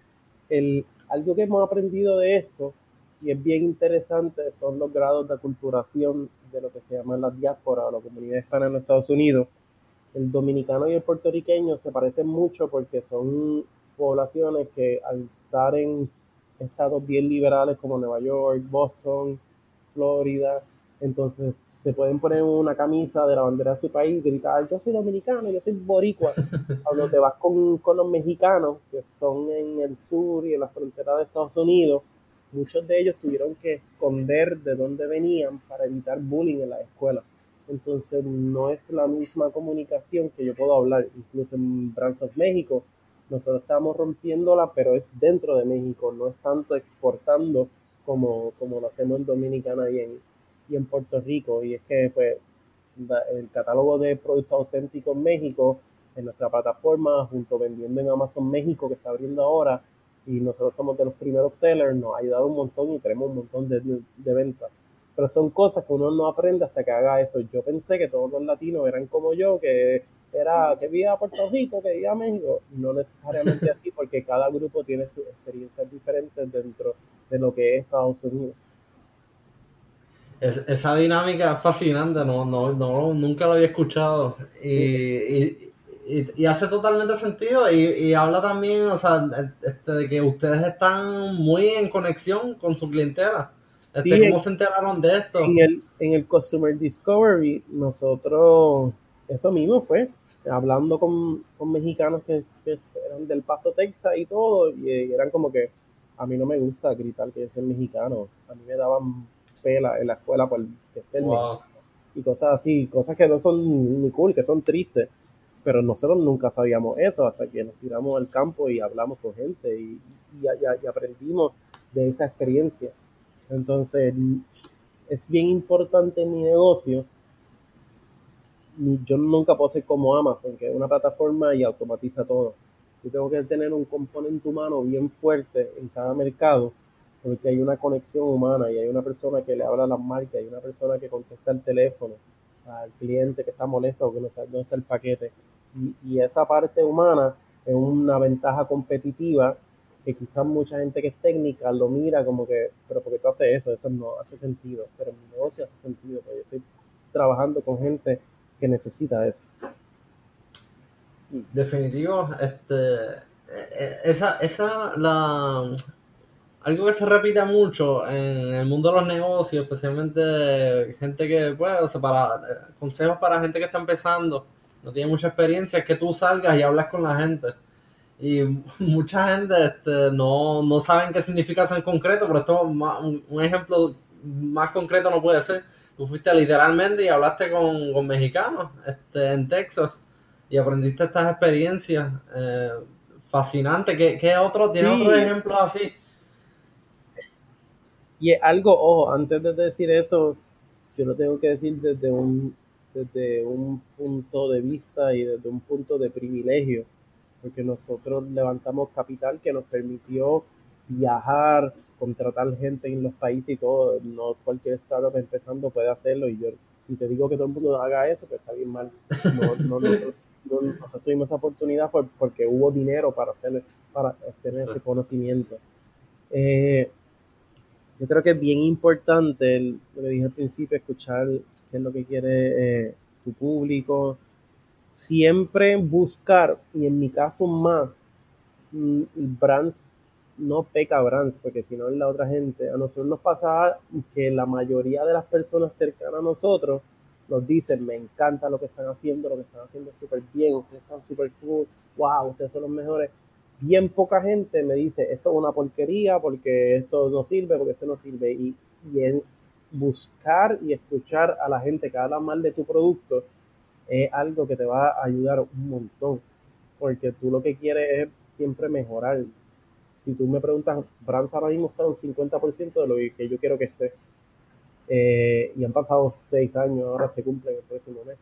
El, algo que hemos aprendido de esto, y es bien interesante, son los grados de aculturación de lo que se llama la diáspora o la comunidad hispana en los Estados Unidos. El dominicano y el puertorriqueño se parecen mucho porque son poblaciones que al estar en estados bien liberales como Nueva York, Boston, Florida, entonces se pueden poner una camisa de la bandera de su país y gritar, yo soy dominicano, yo soy boricua. *laughs* Cuando te vas con, con los mexicanos, que son en el sur y en la frontera de Estados Unidos, muchos de ellos tuvieron que esconder de dónde venían para evitar bullying en la escuela. Entonces no es la misma comunicación que yo puedo hablar, incluso en Brands of México. Nosotros estamos rompiéndola, pero es dentro de México, no es tanto exportando como, como lo hacemos en Dominicana y en, y en Puerto Rico. Y es que pues el catálogo de productos auténticos en México, en nuestra plataforma, junto vendiendo en Amazon México, que está abriendo ahora, y nosotros somos de los primeros sellers, nos ha ayudado un montón y tenemos un montón de, de, ventas. Pero son cosas que uno no aprende hasta que haga esto. Yo pensé que todos los latinos eran como yo, que era que vivía a Puerto Rico, que vivía a México. No necesariamente así, porque cada grupo tiene sus experiencias diferentes dentro de lo que es Estados Unidos. esa dinámica es fascinante, no, no, no, nunca lo había escuchado. Y, y, hace totalmente sentido. Y, habla también, o sea, este, de que ustedes están muy en conexión con su clientela. Este, ¿Cómo se enteraron de esto? En el, en el Customer Discovery, nosotros, eso mismo fue, hablando con, mexicanos que, eran del Paso, Texas y todo, y, eran como que, a mí no me gusta gritar que yo soy mexicano, a mí me daban pela en la escuela por ser mexicano. Y cosas así, cosas que no son ni cool, que son tristes pero nosotros nunca sabíamos eso hasta que nos tiramos al campo y hablamos con gente y, aprendimos de esa experiencia. Entonces, es bien importante en mi negocio. Yo nunca puedo ser como Amazon, que es una plataforma y automatiza todo. Yo tengo que tener un componente humano bien fuerte en cada mercado, porque hay una conexión humana y hay una persona que le habla a las marcas, hay una persona que contesta el teléfono al cliente que está molesto o que no dónde está el paquete y, esa parte humana es una ventaja competitiva que quizás mucha gente que es técnica lo mira como que, pero porque tú haces eso? Eso no hace sentido, pero mi negocio hace sentido, porque yo estoy trabajando con gente que necesita eso. Definitivo, este, e, e, esa, esa, la, algo que se repite mucho en el mundo de los negocios, especialmente gente que, pues, o sea, para, consejos para gente que está empezando, no tiene mucha experiencia, es que tú salgas y hablas con la gente. Y *laughs* mucha gente este, no, no saben qué significa eso en concreto, pero esto un, un, ejemplo más concreto no puede ser. Tú fuiste literalmente y hablaste con, mexicanos este, en Texas y aprendiste estas experiencias eh, fascinantes. ¿Qué, qué otro, tiene otro ejemplo así? Y algo, ojo, antes de decir eso, yo lo tengo que decir desde un desde un punto de vista y desde un punto de privilegio, porque nosotros levantamos capital que nos permitió viajar, contratar gente en los países y todo. No cualquier startup empezando puede hacerlo y yo, si te digo que todo el mundo haga eso, pues está bien mal. No, no, nosotros, tuvimos esa oportunidad porque hubo dinero para hacer, para tener ese conocimiento. Eh, yo creo que es bien importante, lo que dije al principio, escuchar es lo que quiere eh, tu público. Siempre buscar, y en mi caso más, mm, brands, no peca brands, porque si no es la otra gente. A nosotros nos pasa que la mayoría de las personas cercanas a nosotros nos dicen, me encanta lo que están haciendo, lo que están haciendo súper bien, ustedes están súper cool, wow, ustedes son los mejores. Bien poca gente me dice, esto es una porquería, porque esto no sirve, porque esto no sirve. Y, y buscar y escuchar a la gente que habla mal de tu producto es algo que te va a ayudar un montón, porque tú lo que quieres es siempre mejorar. Si tú me preguntas, Brands ahora mismo está un 50% de lo que yo quiero que esté. Eh, y han pasado seis años, ahora se cumple el próximo mes.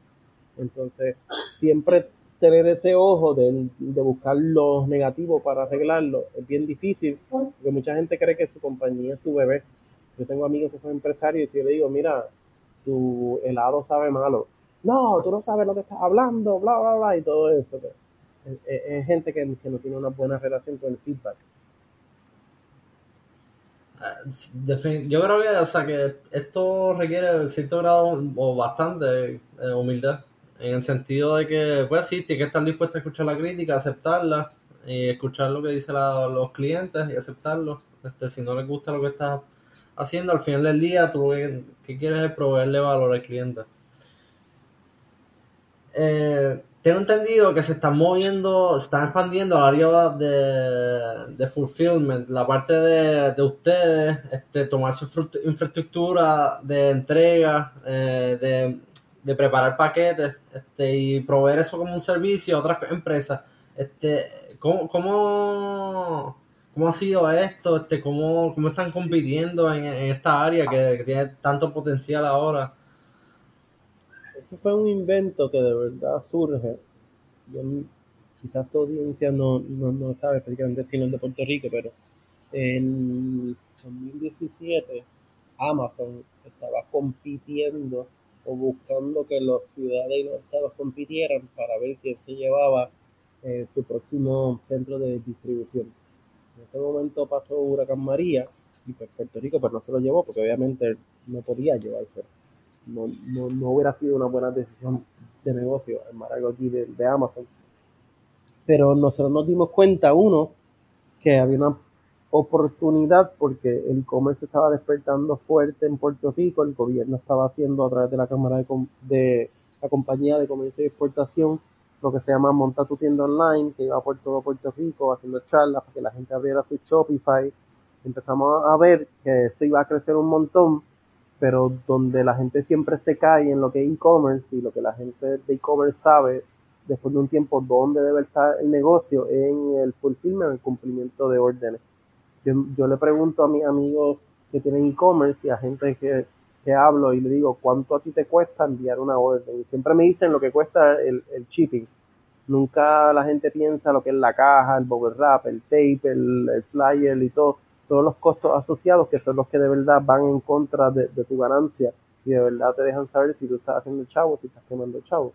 Entonces, siempre tener ese ojo de, de, buscar los negativos para arreglarlo es bien difícil, porque mucha gente cree que su compañía es su bebé yo tengo amigos que son empresarios y yo le digo, mira, tu helado sabe malo. No, tú no sabes lo que estás hablando, bla, bla, bla, y todo eso. Es, gente que, no tiene una buena relación con el feedback. Ah, yo creo que, o sea, que esto requiere cierto grado o bastante eh, humildad, en el sentido de que, pues sí, tienes que estar dispuesto a escuchar la crítica, aceptarla, y escuchar lo que dicen los clientes y aceptarlo. Este, si no les gusta lo que estás haciendo, al final del día tú que, quieres es proveerle valor al cliente. Eh, tengo entendido que se están moviendo, se están expandiendo al área de, de fulfillment, la parte de, de ustedes, este, tomar su infraestructura de entrega, eh, de, de, preparar paquetes este, y proveer eso como un servicio a otras empresas. Este, ¿cómo, cómo, ¿Cómo ha sido esto? Este, ¿cómo, cómo están compitiendo en, esta área que, tiene tanto potencial ahora? Ese fue un invento que de verdad surge. quizás tu audiencia no, no, no sabe prácticamente sino el de Puerto Rico, pero en 2017 Amazon estaba compitiendo o buscando que los ciudades y los estados compitieran para ver quién se llevaba eh, su próximo centro de distribución en ese momento pasó Huracán María y pues Puerto Rico pues no se lo llevó porque obviamente no podía llevarse. No, no, no, hubiera sido una buena decisión de negocio armar algo aquí de, Amazon. Pero nosotros nos dimos cuenta, uno, que había una oportunidad porque el e-commerce estaba despertando fuerte en Puerto Rico, el gobierno estaba haciendo a través de la Cámara de, de la Compañía de Comercio y Exportación lo que se llama Monta tu tienda online, que iba por todo Puerto Rico haciendo charlas para que la gente abriera su Shopify. Empezamos a ver que se iba a crecer un montón, pero donde la gente siempre se cae en lo que es e-commerce y lo que la gente de e-commerce sabe después de un tiempo dónde debe estar el negocio en el fulfillment, el cumplimiento de órdenes yo, le pregunto a mis amigos que tienen e-commerce y a gente que, que, hablo y le digo, ¿cuánto a ti te cuesta enviar una orden? Siempre me dicen lo que cuesta el, el shipping. Nunca la gente piensa lo que es la caja, el bubble wrap, el tape, el, flyer y todo, todos los costos asociados que son los que de verdad van en contra de, de tu ganancia y de verdad te dejan saber si tú estás haciendo chavo, si estás quemando chavo.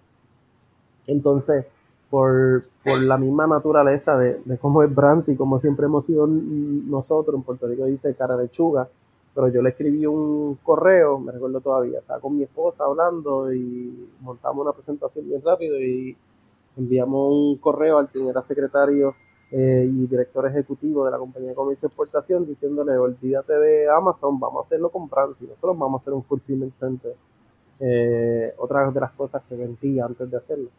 Entonces, por, por la misma naturaleza de, de cómo es Brands y como siempre hemos sido nosotros, en Puerto Rico dice cara de chuga, pero yo le escribí un correo, me recuerdo todavía, estaba con mi esposa hablando y montamos una presentación bien rápido y enviamos un correo al quien era secretario eh, y director ejecutivo de la compañía de comercio y exportación diciéndole, olvídate de Amazon, vamos a hacerlo con Brands y nosotros vamos a hacer un fulfillment center. Eh, otra de las cosas que vendí antes de hacerlo.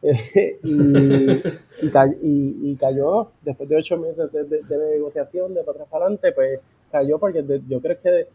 *laughs* y, y, cayó, después de ocho meses de, negociación, de atrás para adelante, pues cayó porque yo creo que,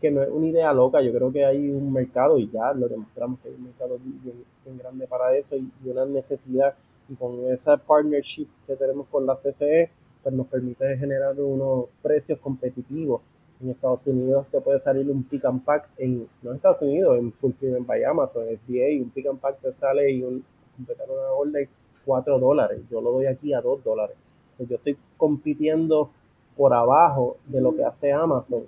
que no es una idea loca, yo creo que hay un mercado y ya lo demostramos que hay un mercado bien, grande para eso y, una necesidad y con esa partnership que tenemos con la CCE, pues nos permite generar unos precios competitivos. En Estados Unidos te puede salir un pick and pack en, no en Estados Unidos, en Fulfillment by Amazon, FBA, un pick and pack te sale y un, completar una orden 4 dólares. Yo lo doy aquí a 2 dólares. yo estoy compitiendo por abajo de lo que hace Amazon,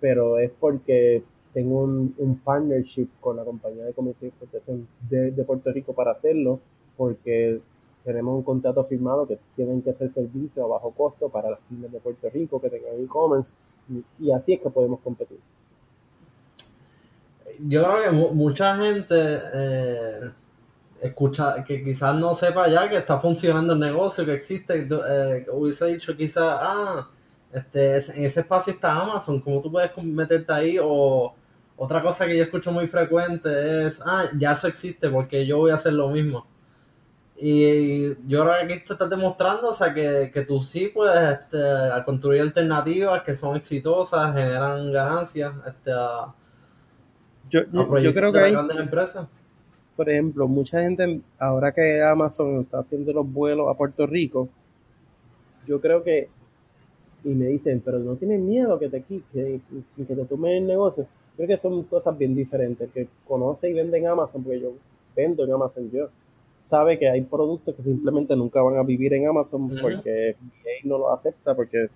pero es porque tengo un, partnership con la compañía de comercio y exportación de, Puerto Rico para hacerlo, porque tenemos un contrato firmado que tienen que hacer servicio a bajo costo para las pymes de Puerto Rico que tengan e-commerce y, así es que podemos competir. Yo creo que mucha gente eh, escucha, que quizás no sepa ya que está funcionando el negocio, que existe, eh, hubiese dicho quizás, ah, este, en ese espacio está Amazon, ¿cómo tú puedes meterte ahí? O otra cosa que yo escucho muy frecuente es, ah, ya eso existe porque yo voy a hacer lo mismo. Y yo creo que aquí tú estás demostrando, o sea, que, que tú sí puedes este, construir alternativas que son exitosas, generan ganancias, este, yo, yo, creo que hay, grandes empresas por ejemplo, mucha gente, ahora que Amazon está haciendo los vuelos a Puerto Rico, yo creo que, y me dicen, pero no tienen miedo que te, que, que te tomen el negocio. Creo que son cosas bien diferentes. que conoce y vende en Amazon, porque yo vendo en Amazon yo, sabe que hay productos que simplemente nunca van a vivir en Amazon porque FDA no lo acepta, porque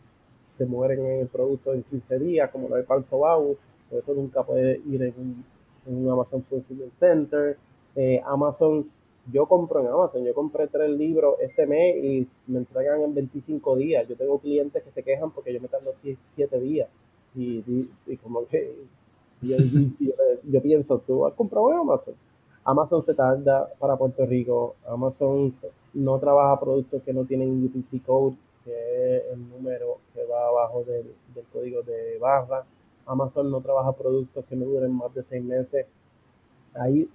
se mueren en el producto en 15 días, como lo de Pan por eso nunca puede ir en un, en un Amazon Fulfillment Center eh, Amazon, yo compro en Amazon, yo compré tres libros este mes y me entregan en 25 días. Yo tengo clientes que se quejan porque yo me tardo 7 días. Y, como que yo, pienso, ¿tú has comprado en Amazon? Amazon se tarda para Puerto Rico. Amazon no trabaja productos que no tienen UPC code, que es el número que va abajo del, del código de barra. Amazon no trabaja productos que no duren más de 6 meses. Ahí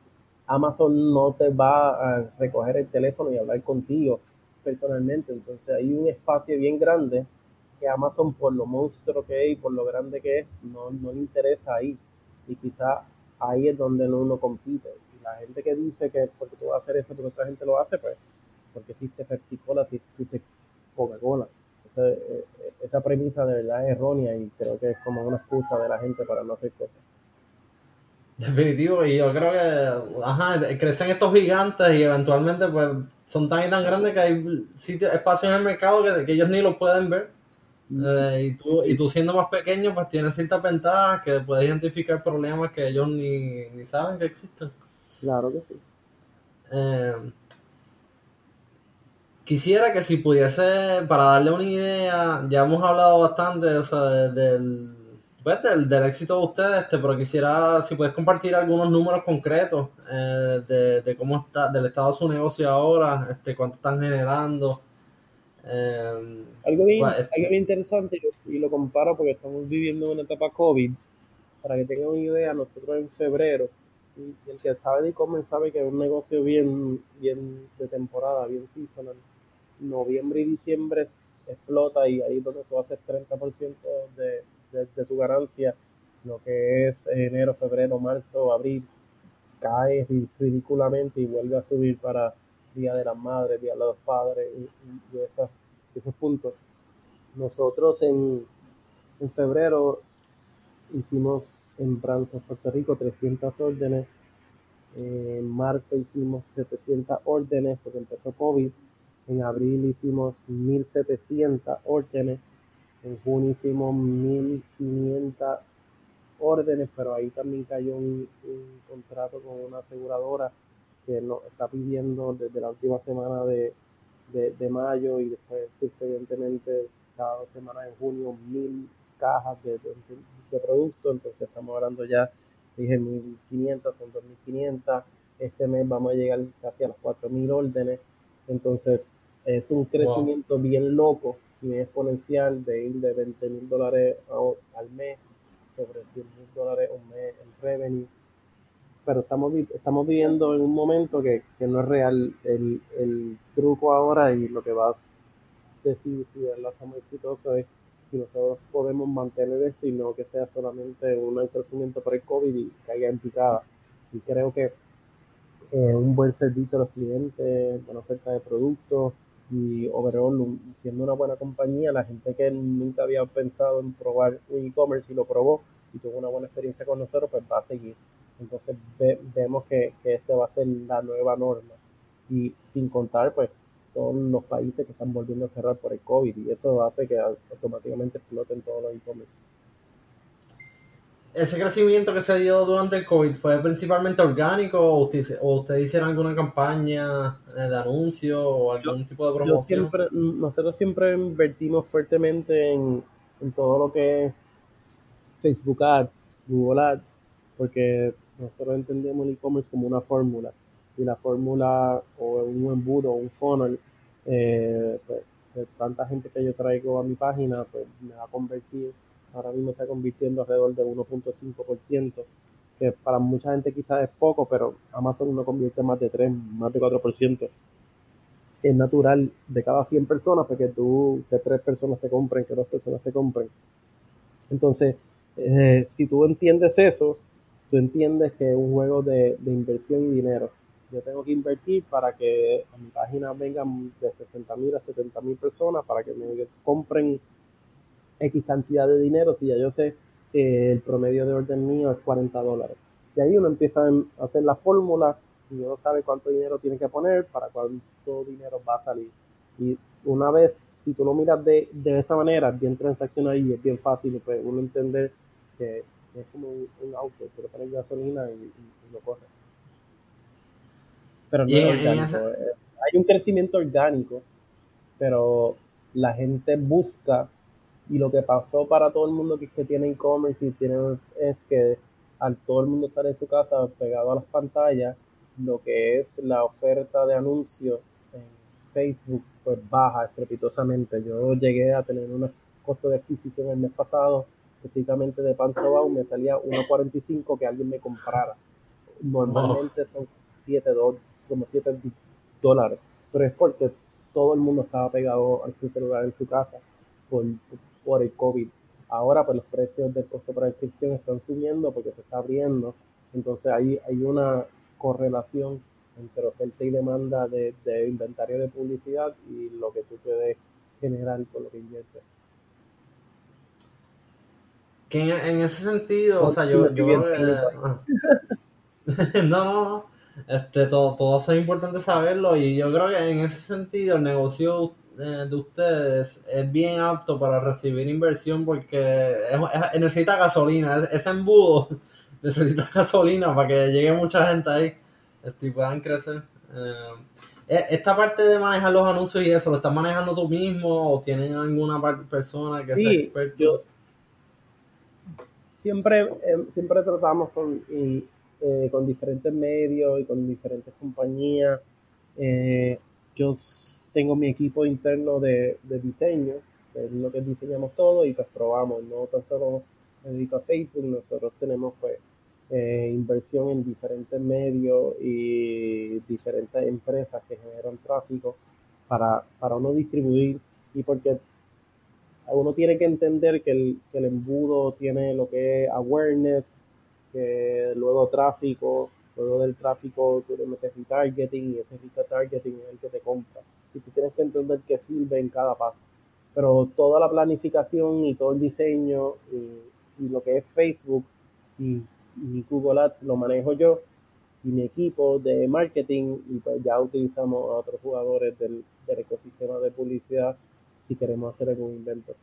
Amazon no te va a recoger el teléfono y hablar contigo personalmente. Entonces hay un espacio bien grande que Amazon, por lo monstruo que es y por lo grande que es, no, no le interesa ahí. Y quizá ahí es donde uno compite. Y la gente que dice que porque tú vas a hacer eso, pero otra gente lo hace, pues porque existe Pepsi Cola, existe Coca-Cola. Eh, esa premisa de verdad es errónea y creo que es como una excusa de la gente para no hacer cosas. Definitivo, y yo creo que ajá, crecen estos gigantes y eventualmente pues son tan y tan grandes que hay sitios, espacios en el mercado que, ellos ni lo pueden ver. Eh, y, tú, y tú siendo más pequeño pues tienes ciertas ventajas que puedes identificar problemas que ellos ni, ni saben que existen. Claro que sí. Eh, quisiera que si pudiese, para darle una idea, ya hemos hablado bastante o sea, del pues, del, éxito de ustedes, este, pero quisiera, si puedes compartir algunos números concretos eh, de, de, cómo está, del estado de su negocio ahora, este, cuánto están generando. Eh, algo, bien, pues, algo bien interesante, y lo comparo porque estamos viviendo una etapa COVID, para que tengan una idea, nosotros en febrero, y el que sabe de e-commerce sabe que es un negocio bien, bien de temporada, bien seasonal. Noviembre y diciembre explota y ahí es donde tú haces 30% de, de, tu ganancia, lo que es enero, febrero, marzo, abril, cae ridículamente y vuelve a subir para Día de las Madres, Día de los Padres y, esos puntos. Nosotros en, en febrero hicimos en Branson, Puerto Rico, 300 órdenes. En marzo hicimos 700 órdenes porque empezó COVID. En abril hicimos 1700 órdenes. En junio hicimos 1500 órdenes, pero ahí también cayó un, contrato con una aseguradora que nos está pidiendo desde la última semana de, mayo y después sucesivamente cada dos semanas en junio mil cajas de, de, producto, entonces estamos hablando ya, dije 1500, son 2500, este mes vamos a llegar casi a las 4000 órdenes, entonces es un crecimiento bien loco exponencial de ir de 20 mil dólares al mes sobre 100 mil dólares un mes en revenue. Pero estamos, estamos viviendo en un momento que, que no es real. El, el, truco ahora y lo que va a decir si la somos exitosos es si nosotros podemos mantener esto y no que sea solamente un crecimiento por el COVID y caiga en picada. Y creo que eh, un buen servicio a los clientes, buena oferta de productos, y overall siendo una buena compañía, la gente que nunca había pensado en probar un e-commerce y lo probó y tuvo una buena experiencia con nosotros, pues va a seguir. Entonces vemos que, que este va a ser la nueva norma y sin contar pues todos los países que están volviendo a cerrar por el COVID y eso hace que automáticamente exploten todos los e-commerce ese crecimiento que se dio durante el COVID fue principalmente orgánico o ustedes usted hicieron alguna campaña eh, de anuncio o algún tipo de promoción? siempre, nosotros siempre invertimos fuertemente en, todo lo que es Facebook Ads, Google Ads, porque nosotros entendemos el e-commerce como una fórmula y la fórmula o un embudo o un funnel, eh, pues, tanta gente que yo traigo a mi página, pues me va a convertir ahora mismo está convirtiendo alrededor de 1.5%, que para mucha gente quizás es poco, pero Amazon no convierte más de 3, más de 4%. Es natural de cada 100 personas, porque tú, que 3 personas te compren, que 2 personas te compren. Entonces, eh, si tú entiendes eso, tú entiendes que es un juego de, de inversión y dinero. Yo tengo que invertir para que a mi página vengan de 60 mil a 70 mil personas para que me compren X cantidad de dinero si ya yo sé que el promedio de orden mío es 40 dólares. Y ahí uno empieza a hacer la fórmula y uno sabe cuánto dinero tiene que poner para cuánto dinero va a salir. Y una vez, si tú lo miras de, de esa manera, es bien transaccional y es bien fácil, pues uno entender que es como un, auto, que le pones gasolina y, lo corre. Pero no es orgánico. Eh, hay un crecimiento orgánico, pero la gente busca y lo que pasó para todo el mundo que, que tiene e-commerce y tiene es que al todo el mundo estar en su casa pegado a las pantallas, lo que es la oferta de anuncios en Facebook pues baja estrepitosamente. Yo llegué a tener un costo de adquisición el mes pasado, específicamente de Panzobau, me salía 1.45 que alguien me comprara. Normalmente son 7 como 7 dólares, pero es porque todo el mundo estaba pegado a su celular en su casa por, por el COVID. Ahora pues los precios del costo para adquisición están subiendo porque se está abriendo. Entonces ahí hay una correlación entre oferta y demanda de, inventario de publicidad y lo que tú puedes generar con lo que inviertes. Que en, ese sentido, o sea, yo, yo ah. *laughs* no, este, todo, todo eso es importante saberlo y yo creo que en ese sentido el negocio eh, de ustedes es bien apto para recibir inversión porque necesita gasolina. Ese embudo *laughs* necesita gasolina para que llegue mucha gente ahí y puedan crecer. Eh, e, esta parte de manejar los anuncios y eso, ¿lo estás manejando tú mismo o tienen alguna persona que sea experto? siempre, eh, siempre tratamos con, eh, con diferentes medios y con diferentes compañías. Eh, yo tengo mi equipo interno de, de diseño, es lo que diseñamos todo y pues probamos. No tan solo me dedico a Facebook, nosotros tenemos pues inversión en diferentes medios y diferentes empresas que generan tráfico para, para uno distribuir y porque uno tiene que entender que el, que el embudo tiene lo que es awareness, que luego tráfico, luego del tráfico tú le metes retargeting y ese retargeting es el que te compra. Y tú tienes que entender qué sirve en cada paso. Pero toda la planificación y todo el diseño y, y lo que es Facebook y, y, Google Ads lo manejo yo y mi equipo de marketing y pues ya utilizamos a otros jugadores del, del ecosistema de publicidad si queremos hacer algún invento.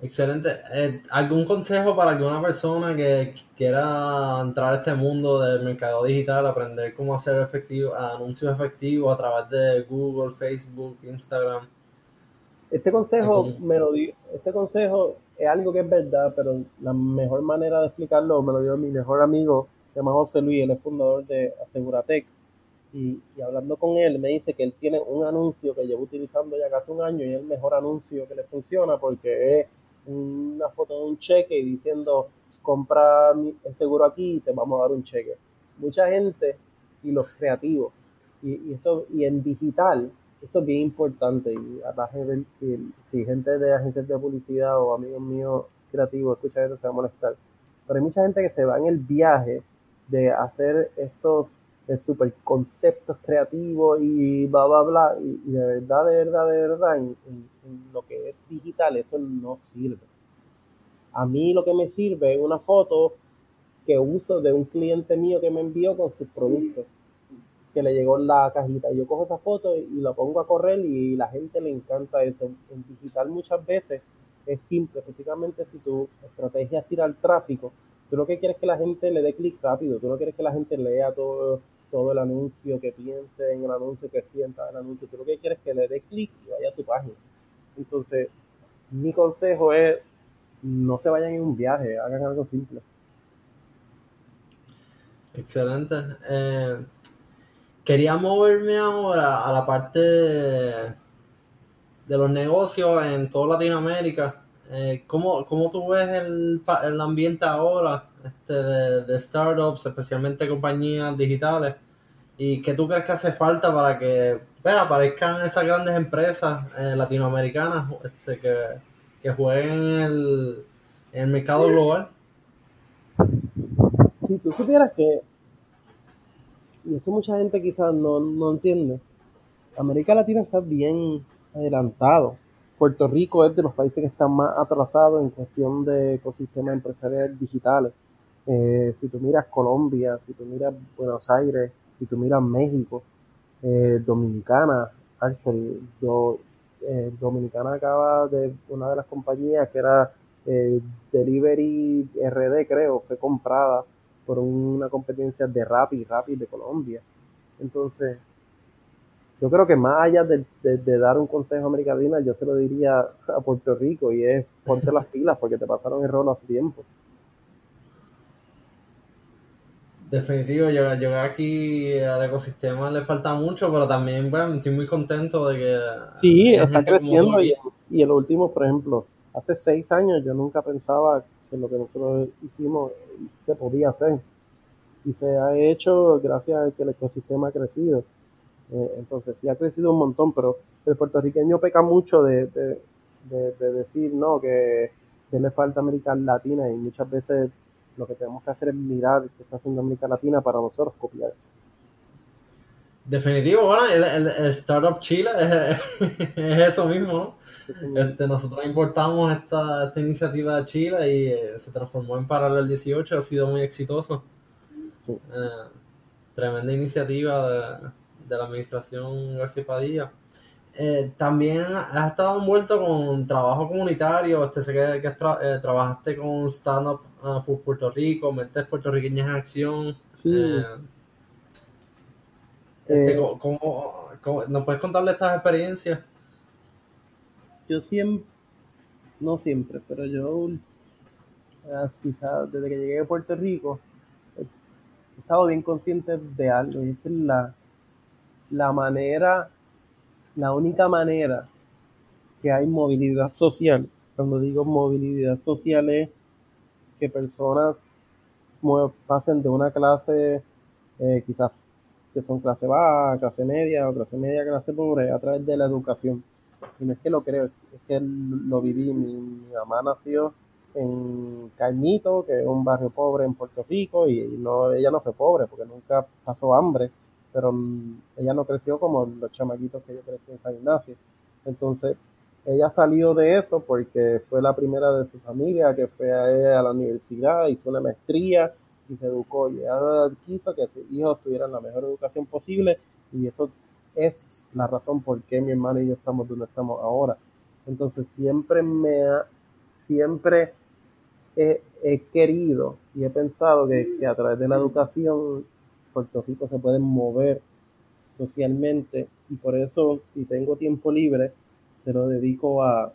Excelente. Eh, ¿Algún consejo para alguna persona que quiera entrar a este mundo del mercado digital, aprender cómo hacer efectivo, anuncios efectivos a través de Google, Facebook, Instagram? Este consejo, me lo dio, este consejo es algo que es verdad, pero la mejor manera de explicarlo me lo dio mi mejor amigo, se llama José Luis, él es fundador de Aseguratec y, hablando con él, me dice que él tiene un anuncio que lleva utilizando ya casi un año y es el mejor anuncio que le funciona porque es una foto de un cheque y diciendo compra el seguro aquí y te vamos a dar un cheque. Mucha gente y los creativos. Y, esto y en digital esto es bien importante. Y si, si gente de agencias de publicidad o amigos míos creativos escuchan esto se va a molestar. Pero hay mucha gente que se va en el viaje de hacer estos el super conceptos creativos y bla, bla, bla. Y, de verdad, de verdad, de verdad, en, lo que es digital, eso no sirve. A mí lo que me sirve es una foto que uso de un cliente mío que me envió con sus productos, que le llegó en la cajita. Yo cojo esa foto y, la pongo a correr y la gente le encanta eso. En digital muchas veces es simple, específicamente si tu estrategia es tirar tráfico, tú lo que quieres es que la gente le dé clic rápido, tú no quieres que la gente lea todo todo el anuncio, que piense en el anuncio, que sienta el anuncio. Tú lo que quieres es que le dé clic y vaya a tu página. Entonces, mi consejo es, no se vayan en un viaje, hagan algo simple. Excelente. Eh, quería moverme ahora a la parte de, los negocios en toda Latinoamérica. Eh, ¿cómo, ¿cómo, tú ves el, el ambiente ahora este, de, startups, especialmente compañías digitales? ¿Y qué tú crees que hace falta para que pues, aparezcan esas grandes empresas eh, latinoamericanas este, que, jueguen en el, el mercado global? Si tú supieras que, y esto mucha gente quizás no, no entiende, América Latina está bien adelantado. Puerto Rico es de los países que están más atrasados en cuestión de ecosistemas empresariales digitales. Eh, si tú miras Colombia, si tú miras Buenos Aires, si tú miras México, eh, Dominicana, actually, yo, eh, Dominicana acaba de una de las compañías que era Delivery RD, creo, fue comprada por una competencia de Rappi, Rappi de Colombia. Entonces, yo creo que más allá de, dar un consejo a América Latina, yo se lo diría a Puerto Rico y es ponte las pilas porque te pasaron el rol hace tiempo. Definitivo, llegar, aquí al ecosistema le falta mucho, pero también bueno, estoy muy contento de que... Sí, está creciendo y, y el último, por ejemplo, hace seis años yo nunca pensaba que lo que nosotros hicimos se podía hacer. Y se ha hecho gracias a que el ecosistema ha crecido. Eh, entonces sí ha crecido un montón, pero el puertorriqueño peca mucho de, de, decir, no, que, que le falta América Latina y muchas veces lo que tenemos que hacer es mirar qué está haciendo América Latina para nosotros copiar. Definitivo, bueno, el, Startup Chile es, *laughs* eso mismo, este, nosotros importamos esta, iniciativa de Chile y eh, se transformó en Paralel 18, ha sido muy exitoso. Eh, tremenda iniciativa de, de, la administración García Padilla. Eh, también has estado envuelto con trabajo comunitario, este, sé que, que eh, trabajaste con Stand Up uh, for Puerto Rico, Mentes Puertorriqueñas en Acción. Sí. Eh, este, ¿cómo, nos puedes contarle estas experiencias? Yo siempre, no siempre, pero yo quizás desde que llegué a Puerto Rico, he estado bien consciente de algo, y es que la, la manera, la única manera que hay movilidad social, cuando digo movilidad social es que personas pasen de una clase, eh, quizás que son clase baja, clase media o clase media, clase pobre, a través de la educación. Y no es que lo creo, es que lo viví. Mi, mamá nació en Cañito, que es un barrio pobre en Puerto Rico, y no, ella no fue pobre porque nunca pasó hambre, pero ella no creció como los chamaquitos que yo crecí en San Ignacio. Entonces, ella salió de eso porque fue la primera de su familia que fue a, a la universidad, hizo una maestría y se educó. Y ella quiso que sus hijos tuvieran la mejor educación posible y eso es la razón por qué mi hermano y yo estamos donde estamos ahora. Entonces siempre me ha, siempre he, querido y he pensado que, que, a través de la educación Puerto Rico se puede mover socialmente y por eso si tengo tiempo libre se lo dedico a,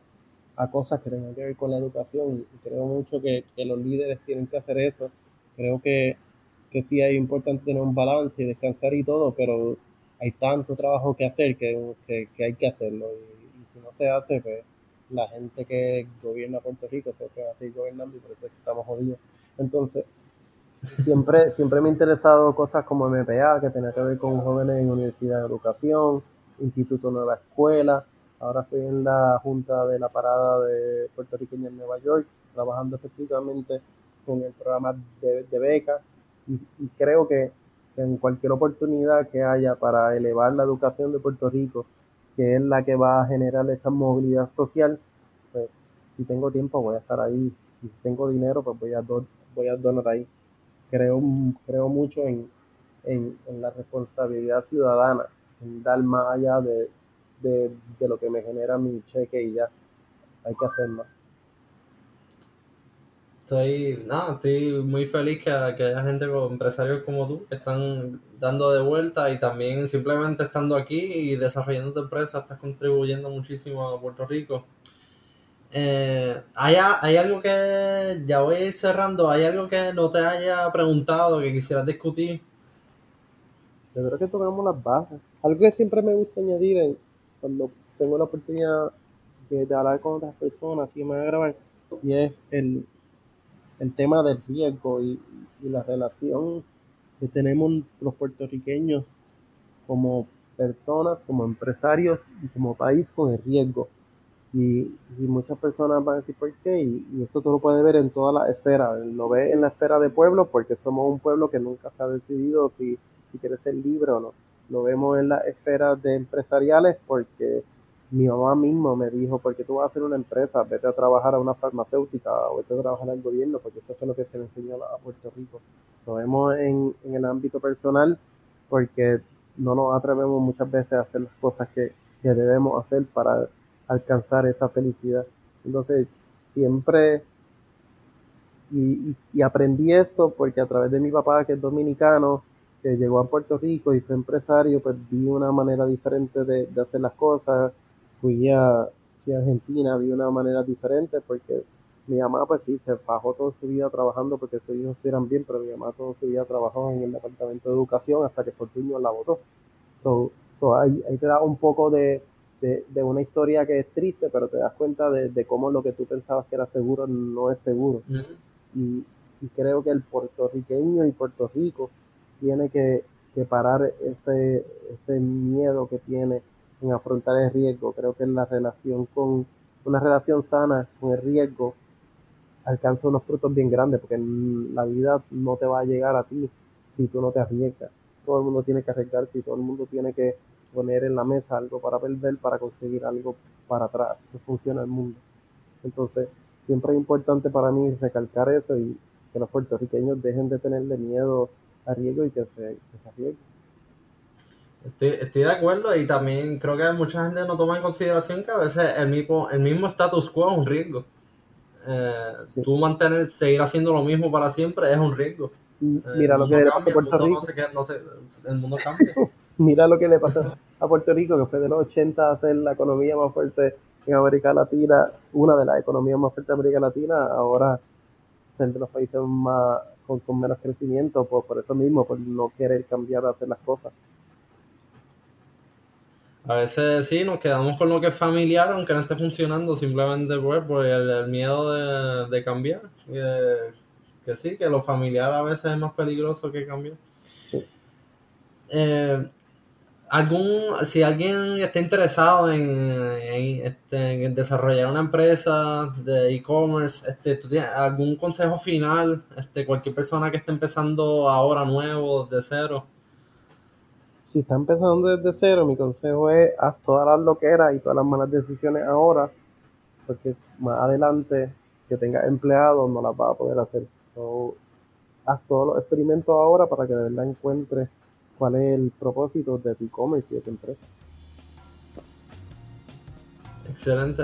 a cosas que tengan que ver con la educación y creo mucho que, que los líderes tienen que hacer eso. Creo que, que sí es importante tener un balance y descansar y todo, pero hay tanto trabajo que hacer que, que, que hay que hacerlo y, si no se hace, pues la gente que gobierna Puerto Rico se va a seguir gobernando y por eso es que estamos jodidos. Entonces, siempre, siempre me ha interesado cosas como MPA, que tenía que ver con jóvenes en universidad de educación, Instituto Nueva Escuela, Ahora estoy en la junta de la parada de Puerto Rico en Nueva York, trabajando específicamente con el programa de, de becas y, creo que en cualquier oportunidad que haya para elevar la educación de Puerto Rico, que es la que va a generar esa movilidad social, pues si tengo tiempo voy a estar ahí, si tengo dinero pues voy a, voy a donar ahí. Creo, creo mucho en, en, en la responsabilidad ciudadana, en dar más allá de, de, de, lo que me genera mi cheque y ya. Hay que hacer más. Estoy, nada, estoy muy feliz que, que haya gente, con empresarios como tú, que están dando de vuelta y también simplemente estando aquí y desarrollando tu empresa, estás contribuyendo muchísimo a Puerto Rico. Eh, ¿hay, ¿Hay algo que, ya voy a ir cerrando, hay algo que no te haya preguntado, que quisieras discutir? Yo creo que tocamos las bases. Algo que siempre me gusta añadir en, cuando tengo la oportunidad de, hablar con otras personas y me voy a grabar, y es el, el tema del riesgo y, y, la relación que tenemos los puertorriqueños como personas, como empresarios y como país con el riesgo. Y, y muchas personas van a decir por qué, y, y, esto tú lo puedes ver en toda la esfera, lo ves en la esfera de pueblo porque somos un pueblo que nunca se ha decidido si, si quiere ser libre o no lo vemos en las esferas de empresariales porque mi mamá mismo me dijo, porque tú vas a hacer una empresa, vete a trabajar a una farmacéutica o vete a trabajar al gobierno, porque eso fue lo que se le enseñó a Puerto Rico. Lo vemos en, en el ámbito personal porque no nos atrevemos muchas veces a hacer las cosas que, que debemos hacer para alcanzar esa felicidad. Entonces, siempre, y, aprendí esto porque a través de mi papá, que es dominicano, que llegó a Puerto Rico y fue empresario, pues vi una manera diferente de, de hacer las cosas. Fui a, fui a Argentina, vi una manera diferente porque mi mamá pues sí, se fajó toda su vida trabajando porque sus hijos estuvieran bien, pero mi mamá toda su vida trabajó en el departamento de educación hasta que Fortunio la votó. So, so ahí, ahí, te da un poco de, de, de, una historia que es triste, pero te das cuenta de, de, cómo lo que tú pensabas que era seguro no es seguro. Uh -huh. y, y creo que el puertorriqueño y Puerto Rico tiene que, que parar ese, ese miedo que tiene en afrontar el riesgo. Creo que la relación con una relación sana con el riesgo alcanza unos frutos bien grandes porque la vida no te va a llegar a ti si tú no te arriesgas. Todo el mundo tiene que arriesgarse y todo el mundo tiene que poner en la mesa algo para perder para conseguir algo para atrás. Eso funciona el mundo. Entonces, siempre es importante para mí recalcar eso y que los puertorriqueños dejen de tenerle miedo a riesgo y que se, que se arriesgue. Estoy, estoy, de acuerdo y también creo que mucha gente no toma en consideración que a veces el mismo, el mismo status quo es un riesgo. Eh, sí. Tú mantener, seguir haciendo lo mismo para siempre es un riesgo. Mira eh, lo que le pasa a Puerto Rico. No se queda, no se, el mundo cambia. *laughs* Mira lo que le pasa a Puerto Rico, que fue de los 80 a ser la economía más fuerte en América Latina, una de las economías más fuertes de América Latina, ahora ser de los países más con, menos crecimiento, por, por eso mismo, por no querer cambiar a hacer las cosas. A veces sí, nos quedamos con lo que es familiar, aunque no esté funcionando, simplemente pues, por el, miedo de, cambiar. Que, sí, que lo familiar a veces es más peligroso que cambiar. Sí. Eh, algún, si alguien está interesado en, este, en, desarrollar una empresa de e-commerce, este, ¿tú tienes algún consejo final? Este, cualquier persona que esté empezando ahora nuevo, de cero si está empezando desde cero, mi consejo es haz todas las loqueras y todas las malas decisiones ahora, porque más adelante que tengas empleados no las vas a poder hacer. haz todos los experimentos ahora para que de verdad encuentres cuál es el propósito de tu e-commerce y de tu empresa. Excelente.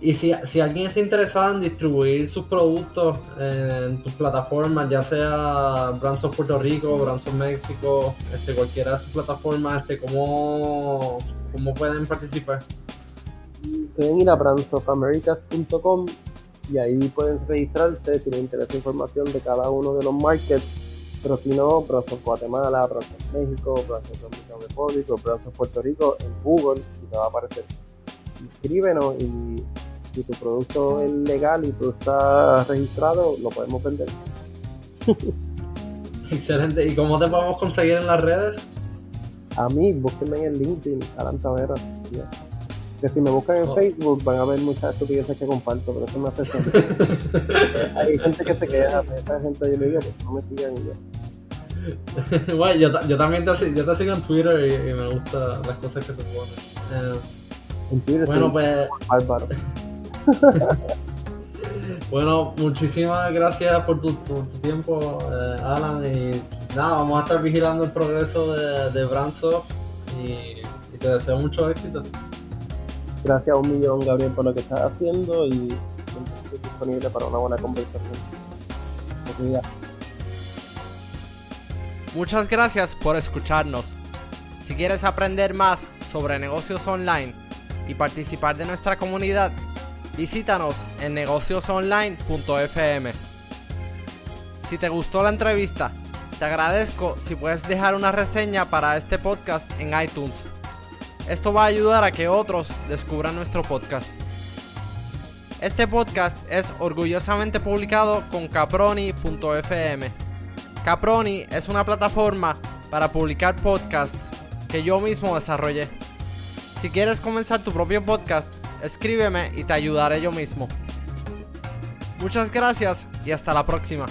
Y si, si, alguien está interesado en distribuir sus productos en tus plataformas, ya sea Brands of Puerto Rico, Brands of México, este, cualquiera de sus plataformas, este, ¿cómo, ¿cómo pueden participar? Pueden ir a brandsofamerica.com y ahí pueden registrarse si les interesa información de cada uno de los markets. Pero si no, of Guatemala, of México, Brands of Dominican Republic Brands of Puerto Rico en Google y te va a aparecer. Inscríbenos y si tu producto es legal y tú estás registrado, lo podemos vender. *laughs* Excelente. ¿Y cómo te podemos conseguir en las redes? A mí, búsquenme en el LinkedIn, Alan Tavera. Que si me buscan en oh. Facebook van a ver muchas estupideces que comparto, pero eso me hace *laughs* Hay gente que se queda, esa gente yo le digo, pues no me sigan y ya. *laughs* bueno, yo, yo, también te, yo te sigo en Twitter y, me gustan las cosas que te pones. Eh, en Twitter bueno, pues... Bárbaro. *laughs* bueno, muchísimas gracias por tu, tiempo, eh, Alan. Y nada, vamos a estar vigilando el progreso de, de Brandsoft y, te deseo mucho éxito. Gracias a un millón, Gabriel, por lo que estás haciendo y estoy disponible para una buena conversación. Muchas gracias por escucharnos. Si quieres aprender más sobre negocios online y participar de nuestra comunidad, visítanos en negociosonline.fm. Si te gustó la entrevista, te agradezco si puedes dejar una reseña para este podcast en iTunes. Esto va a ayudar a que otros descubran nuestro podcast. Este podcast es orgullosamente publicado con caproni.fm. Caproni es una plataforma para publicar podcasts que yo mismo desarrollé. Si quieres comenzar tu propio podcast, escríbeme y te ayudaré yo mismo. Muchas gracias y hasta la próxima.